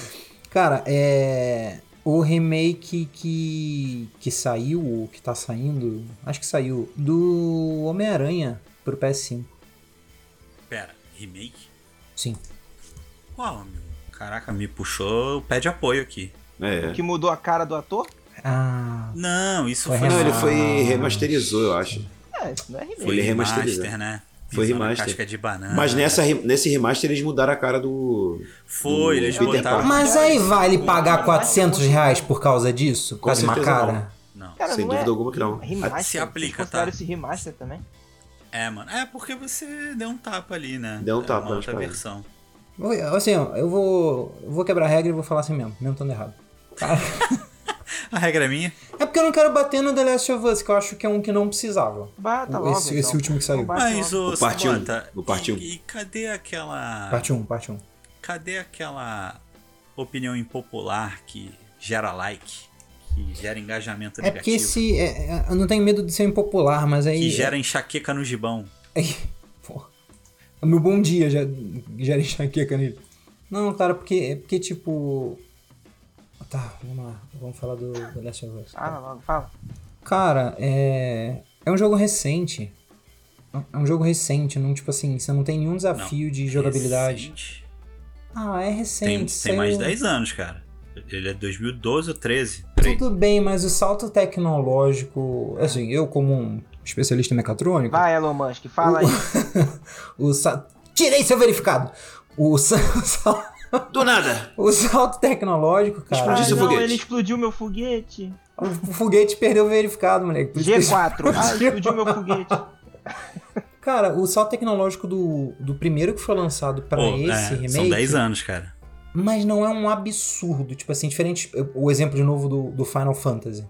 Cara, é. O remake que, que saiu, ou que tá saindo, acho que saiu, do Homem-Aranha pro PS5. Pera, remake? Sim. Qual, amigo? Caraca, me puxou o pé de apoio aqui. É. Que mudou a cara do ator? Ah. Não, isso Foi foi. Não, ele Ah. foi remasterizou, eu acho. É, isso não é remake. Foi ele remasterizado. remaster, né? Foi remaster. Casca de banana. Mas nessa, nesse remaster eles mudaram a cara do. Foi, do eles Peter botaram. Parker. Mas aí vale pagar 400 reais por causa disso? Por causa de uma cara? Não. Cara, Sem não dúvida é alguma que não. Remaster, Se aplica, tá? esse remaster também? É, mano. É porque você deu um tapa ali, né? Deu um É tapa Uma nas outra versão. Assim, ó, eu vou, eu vou quebrar a regra e vou falar assim mesmo, mesmo estando errado. Cara, A regra é minha. é porque eu não quero bater no The Last of Us, que eu acho que é um que não precisava. Bata O- logo, esse- então. esse último que saiu. Então Mas o O parte um, o parte um. e, e cadê aquela. Parte 1, parte 1. Cadê aquela opinião impopular que gera like, que gera engajamento É negativo, porque esse. é- é- eu não tenho medo de ser impopular, mas aí. que gera enxaqueca no gibão? Porra. O meu bom dia já, já era enxaqueca nele. Não, cara, porque, é porque tipo. Tá, vamos lá. Vamos falar do The Last of Us. Fala logo, fala. Cara, é. É um jogo recente. É um jogo recente, não, tipo assim, você não tem nenhum desafio de jogabilidade. Recente. Ah, é Tem, recente. tem mais de saiu- 10 anos, cara. Ele é 2012 ou 13. Peraí. Tudo bem, mas o salto tecnológico. Assim, eu, como um especialista em mecatrônica. Vai, Elon Musk, fala aí. o sa... Tirei seu verificado! O, sa... o sal- Do nada! o salto tecnológico, cara. Explodiu Ah, seu não, foguete. ele explodiu meu foguete. O foguete perdeu o verificado, moleque. Por isso que- G4. Ah, explodiu meu foguete. Cara, o salto tecnológico do, do primeiro que foi lançado pra Pô, esse é, remake. São 10 anos, cara. Mas não é um absurdo. Tipo assim, diferente. O exemplo de novo do, do Final Fantasy.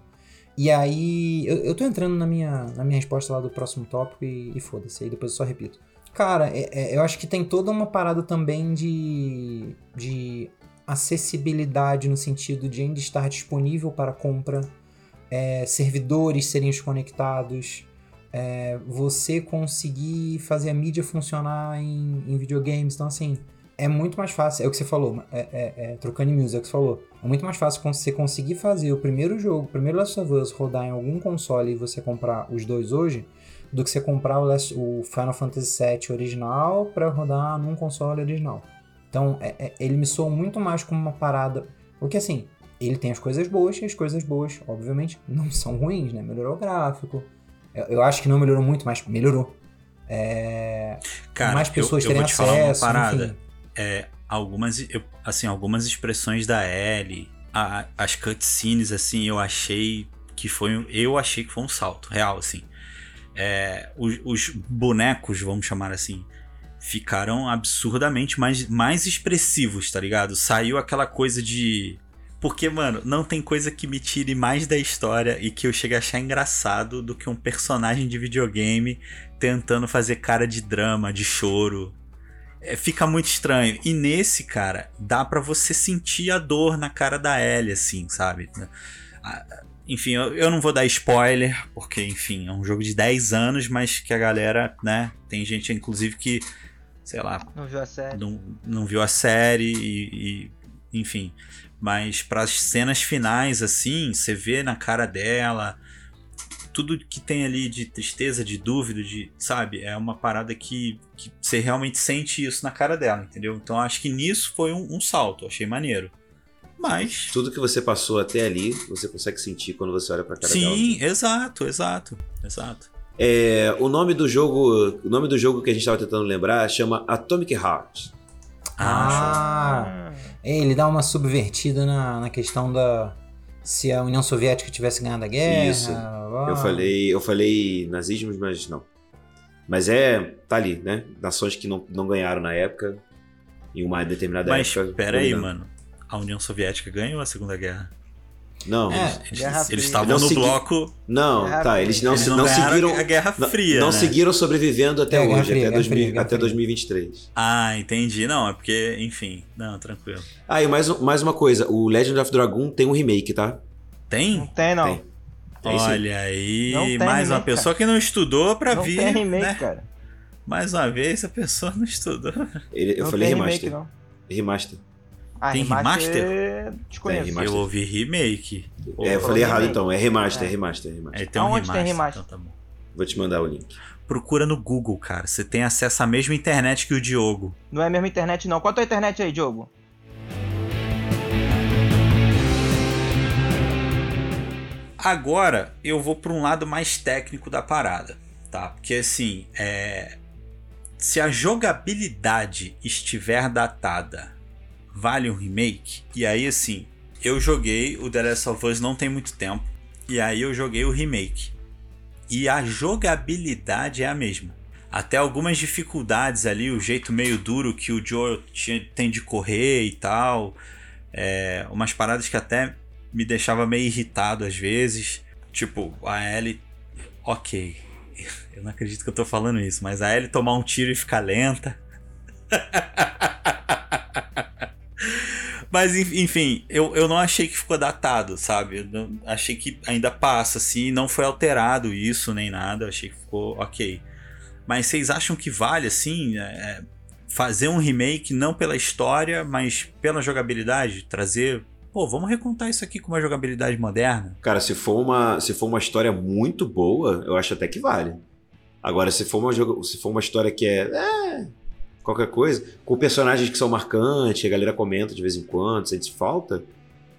E aí. Eu, eu tô entrando na minha, na minha resposta lá do próximo tópico e, e foda-se. Aí depois eu só repito. Cara, é- é- eu acho que tem toda uma parada também de. de acessibilidade no sentido de ainda estar disponível para compra, é, servidores serem desconectados, é, você conseguir fazer a mídia funcionar em, em videogames. Então, assim, é muito mais fácil. É o que você falou, é, é- é, trocando em music, é o que você falou. É muito mais fácil você conseguir fazer o primeiro jogo, o primeiro Last of Us, rodar em algum console e você comprar os dois hoje, do que você comprar o, Last- o Final Fantasy VII original para rodar num console original. Então, é- é- ele me soa muito mais como uma parada. Porque assim, ele tem as coisas boas e as coisas boas, obviamente, não são ruins, né? Melhorou o gráfico. Eu, eu acho que não melhorou muito, mas melhorou. É, Cara, mais pessoas eu, eu terem vou te falar acesso, uma parada. É, algumas, eu- assim, algumas expressões da Ellie, a- as cutscenes, assim, eu achei que foi, um- eu achei que foi um salto real, assim. É, os, os bonecos, vamos chamar assim, ficaram absurdamente mais, mais expressivos, tá ligado? Saiu aquela coisa de porque, mano, não tem coisa que me tire mais da história e que eu chegue a achar engraçado do que um personagem de videogame tentando fazer cara de drama, de choro. É, fica muito estranho. E nesse, cara, dá pra você sentir a dor na cara da Ellie, assim, sabe? Ah, Enfim, eu, eu não vou dar spoiler, porque, enfim, é um jogo de 10 anos, mas que a galera, né? Tem gente, inclusive, que, sei lá, Não viu a série. não, não viu a série e, e- enfim. Mas para as cenas finais, assim, você vê na cara dela tudo que tem ali de tristeza, de dúvida, de, sabe? É uma parada que, que você realmente sente isso na cara dela, entendeu? Então acho que nisso foi um, um salto, achei maneiro. Mas. Tudo que você passou até ali, você consegue sentir quando você olha pra cara dela. Sim, exato, exato, exato. É, o nome do jogo, o nome do jogo que a gente estava tentando lembrar chama Atomic Heart. Ah, ele dá uma subvertida na, na questão da. Se a União Soviética tivesse ganhado a guerra. Isso. Eu falei, eu falei nazismos, mas não. Mas é, tá ali, né? Nações que não, não ganharam na época em uma determinada Mas época. pera aí, dominando. mano. A União Soviética ganhou a Segunda Guerra. Não, É, Eles estavam Não no segui- bloco. não, Guerra tá. Eles não, eles se- não, não seguiram, a Guerra não, Fria. não né? seguiram sobrevivendo até É, hoje, Fria, até, Guerra 2000 Fria, até Fria. 2023. Ah, entendi. Não, é porque, enfim. Não, tranquilo. Ah, e mais, um- mais uma coisa, o Legend of Dragon tem um remake, tá? Não Tem? tem, não. Tem. Tem sim. Olha aí, Não tem mais uma remake, pessoa que não estudou pra não vir, tem remake, né? cara. Mais uma vez, a pessoa não estudou. Ele- eu não falei tem remaster. remake, não. Remaster. Ah, Tem remaster? Desconheço. Tem remaster. Eu ouvi remake. É, eu falei errado remake. então, é remaster, É. remaster, remaster. É, tem um Aonde tem remaster, remaster? então tá bom. Vou te mandar o link. procura no Google, cara. Você tem acesso à mesma internet que o Diogo. Não é a mesma internet, não. Qual a tua internet aí, Diogo? Agora eu vou para um lado mais técnico da parada, tá? Porque assim, é... se a jogabilidade estiver datada, vale um remake? E aí assim, eu joguei o The Last of Us não tem muito tempo, e aí eu joguei o remake. E a jogabilidade é a mesma. Até algumas dificuldades ali, o jeito meio duro que o Joe tem de correr e tal. É, umas paradas que até me deixava meio irritado às vezes. Tipo, a Ellie. Ok. Eu não acredito que eu tô falando isso, mas a Ellie tomar um tiro e ficar lenta. Mas enfim, eu, eu não achei que ficou datado, sabe? Eu achei que ainda passa, assim, não foi alterado isso nem nada, achei que ficou ok. Mas vocês acham que vale, assim, é, fazer um remake não pela história, mas pela jogabilidade? Trazer pô, vamos recontar isso aqui com uma jogabilidade moderna. Cara, se for uma, se for uma história muito boa, eu acho até que vale. Agora, se for uma, se for uma história que é, é qualquer coisa, com personagens que são marcantes, a galera comenta de vez em quando, sente falta,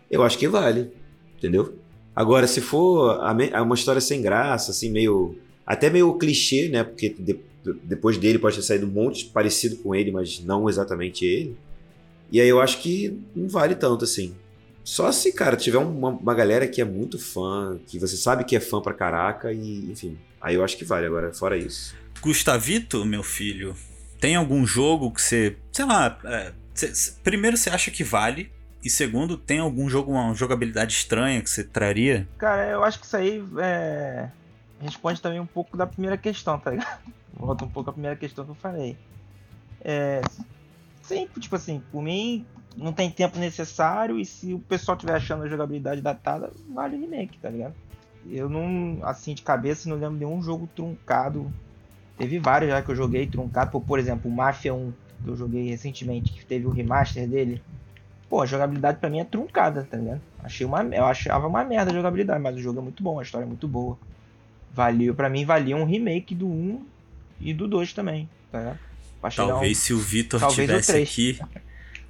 eu acho que vale, entendeu? Agora, se for uma história sem graça, assim, meio. Até meio clichê, né? Porque de, depois dele pode ter saído um monte parecido com ele, mas não exatamente ele. E aí eu acho que não vale tanto assim. Só se, cara, tiver uma, uma galera que é muito fã, que você sabe que é fã pra caraca, e enfim. Aí eu acho que vale agora, fora isso. Gustavito, meu filho, tem algum jogo que você. Sei lá. É, cê, primeiro, você acha que vale? E segundo, tem algum jogo, uma jogabilidade estranha que você traria? Cara, eu acho que isso aí é... responde também um pouco da primeira questão, tá ligado? Volta um pouco a primeira questão que eu falei. É. Sempre, tipo assim, por mim, não tem tempo necessário e se o pessoal tiver achando a jogabilidade datada, vale o remake, tá ligado? Eu não, assim, de cabeça, não lembro de nenhum jogo truncado. Teve vários já que eu joguei truncado, por, por exemplo, o Mafia 1, que eu joguei recentemente, que teve o remaster dele. Pô, a jogabilidade pra mim é truncada, tá ligado? Achei uma, eu achava uma merda a jogabilidade, mas o jogo é muito bom, a história é muito boa. Valeu, para mim valia um remake do 1 e do 2 também, tá ligado? Talvez um... se o Vitor tivesse aqui,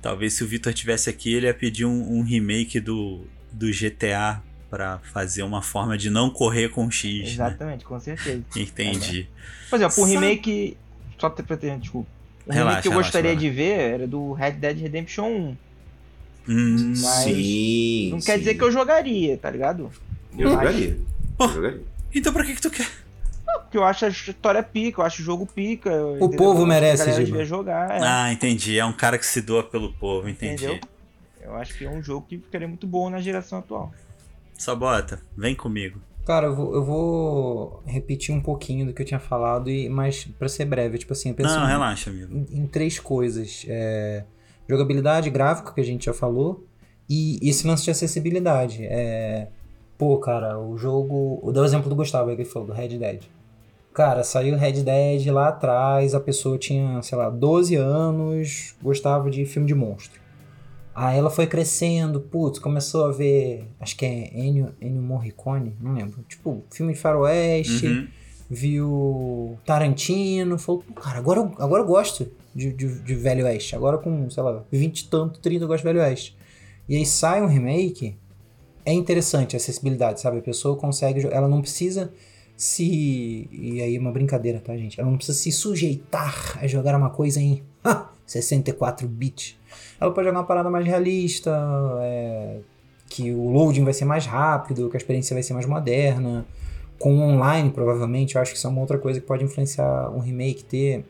Talvez se o Vitor tivesse aqui, ele ia pedir um, um remake do, do GTA para fazer uma forma de não correr com X. Né? Exatamente, né? com certeza. Entendi. É, Por exemplo, o remake. Só pra ter, desculpa. O relaxa, remake que eu relaxa, gostaria relaxa. de ver era do Red Dead Redemption 1. Hum, Mas sim. Não sim. quer dizer que eu jogaria, tá ligado? Eu jogaria. Eu jogaria. Então pra que, que tu quer? Porque eu acho a história pica, eu acho o jogo pica. O entendeu? povo merece, a jogar. É. Ah, entendi. É um cara que se doa pelo povo, entendi. Entendeu? Eu acho que é um jogo que ficaria muito bom na geração atual. Sabota, vem comigo. Cara, eu vou, eu vou, repetir um pouquinho do que eu tinha falado, e, mas para ser breve, tipo assim, eu penso Não, em, relaxa, amigo. Em, em três coisas. É, jogabilidade, gráfico, que a gente já falou, e esse lance de acessibilidade. É, pô, cara, o jogo. Vou dar o exemplo do Gustavo aí que ele falou, do Red Dead. Cara, saiu Red Dead lá atrás, a pessoa tinha, sei lá, 12 anos, gostava de filme de monstro. Aí ela foi crescendo, putz, começou a ver, acho que é Ennio, Ennio Morricone, não lembro. Tipo, filme de faroeste, uhum. viu Tarantino, falou, cara, agora, eu, agora eu gosto de, de, de Velho Oeste. Agora com, sei lá, 20 e tanto, 30 eu gosto de Velho Oeste. E aí sai um remake, é interessante a acessibilidade, sabe? A pessoa consegue, ela não precisa se. E aí, uma brincadeira, tá, gente? Ela não precisa se sujeitar a jogar uma coisa em 64 bits. Ela pode jogar uma parada mais realista, é, que o loading vai ser mais rápido, que a experiência vai ser mais moderna. Com online, provavelmente, eu acho que isso é uma outra coisa que pode influenciar um remake ter.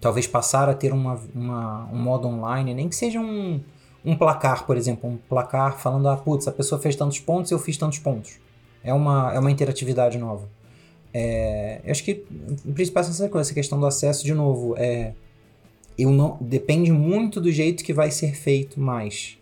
Talvez passar a ter uma, uma um modo online, nem que seja um, um placar, por exemplo. Um placar falando, ah, putz, a pessoa fez tantos pontos, eu fiz tantos pontos. É uma, é uma interatividade nova. É, eu acho que o principal é essa essa questão do acesso, de novo, é, eu não depende muito do jeito que vai ser feito, mas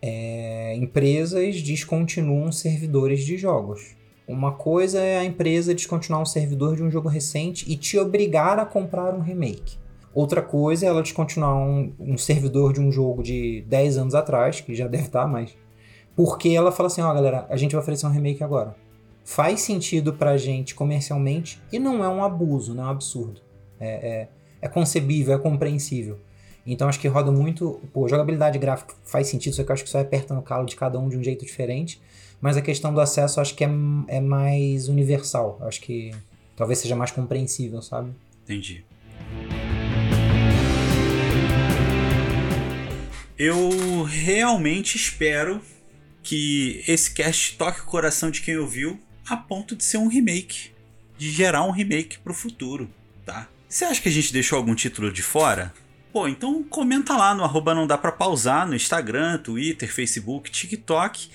é, empresas descontinuam servidores de jogos. Uma coisa é a empresa descontinuar um servidor de um jogo recente e te obrigar a comprar um remake. Outra coisa é ela descontinuar um, um servidor de um jogo de 10 anos atrás, que já deve estar, mas. Porque ela fala assim: ó, oh, galera, a gente vai oferecer um remake agora. faz sentido pra gente comercialmente e não é um abuso, não é um absurdo. É, é, é concebível, é compreensível. Então acho que roda muito. Pô, jogabilidade gráfica faz sentido, só que eu acho que isso aperta no calo de cada um de um jeito diferente. Mas a questão do acesso acho que é, é mais universal. Acho que talvez seja mais compreensível, sabe? Entendi. Eu realmente espero que esse cast toque o coração de quem ouviu a ponto de ser um remake, de gerar um remake pro futuro, tá? Você acha que a gente deixou algum título de fora? Pô, então comenta lá no arroba não dá pra pausar no Instagram, Twitter, Facebook, TikTok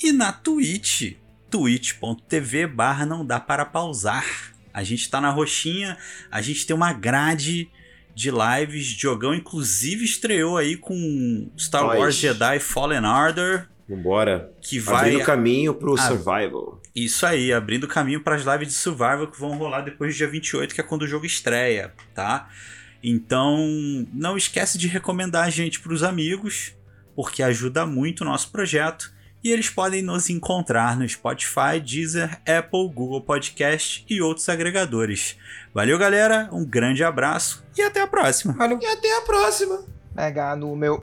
e na Twitch, twitch.tv barra não dá para pausar. A gente tá na roxinha, a gente tem uma grade de lives, Jogão inclusive estreou aí com Star Nós. Wars Jedi Fallen Order. Vambora. Que vai abrindo caminho pro a... Survival. Isso aí, abrindo caminho para as lives de Survival que vão rolar depois do dia 28, que é quando o jogo estreia, tá? Então, não esquece de recomendar a gente para os amigos, porque ajuda muito o nosso projeto. E eles podem nos encontrar no Spotify, Deezer, Apple, Google Podcast e outros agregadores. Valeu, galera, um grande abraço e até a próxima. Valeu. E até a próxima. Pegar no meu.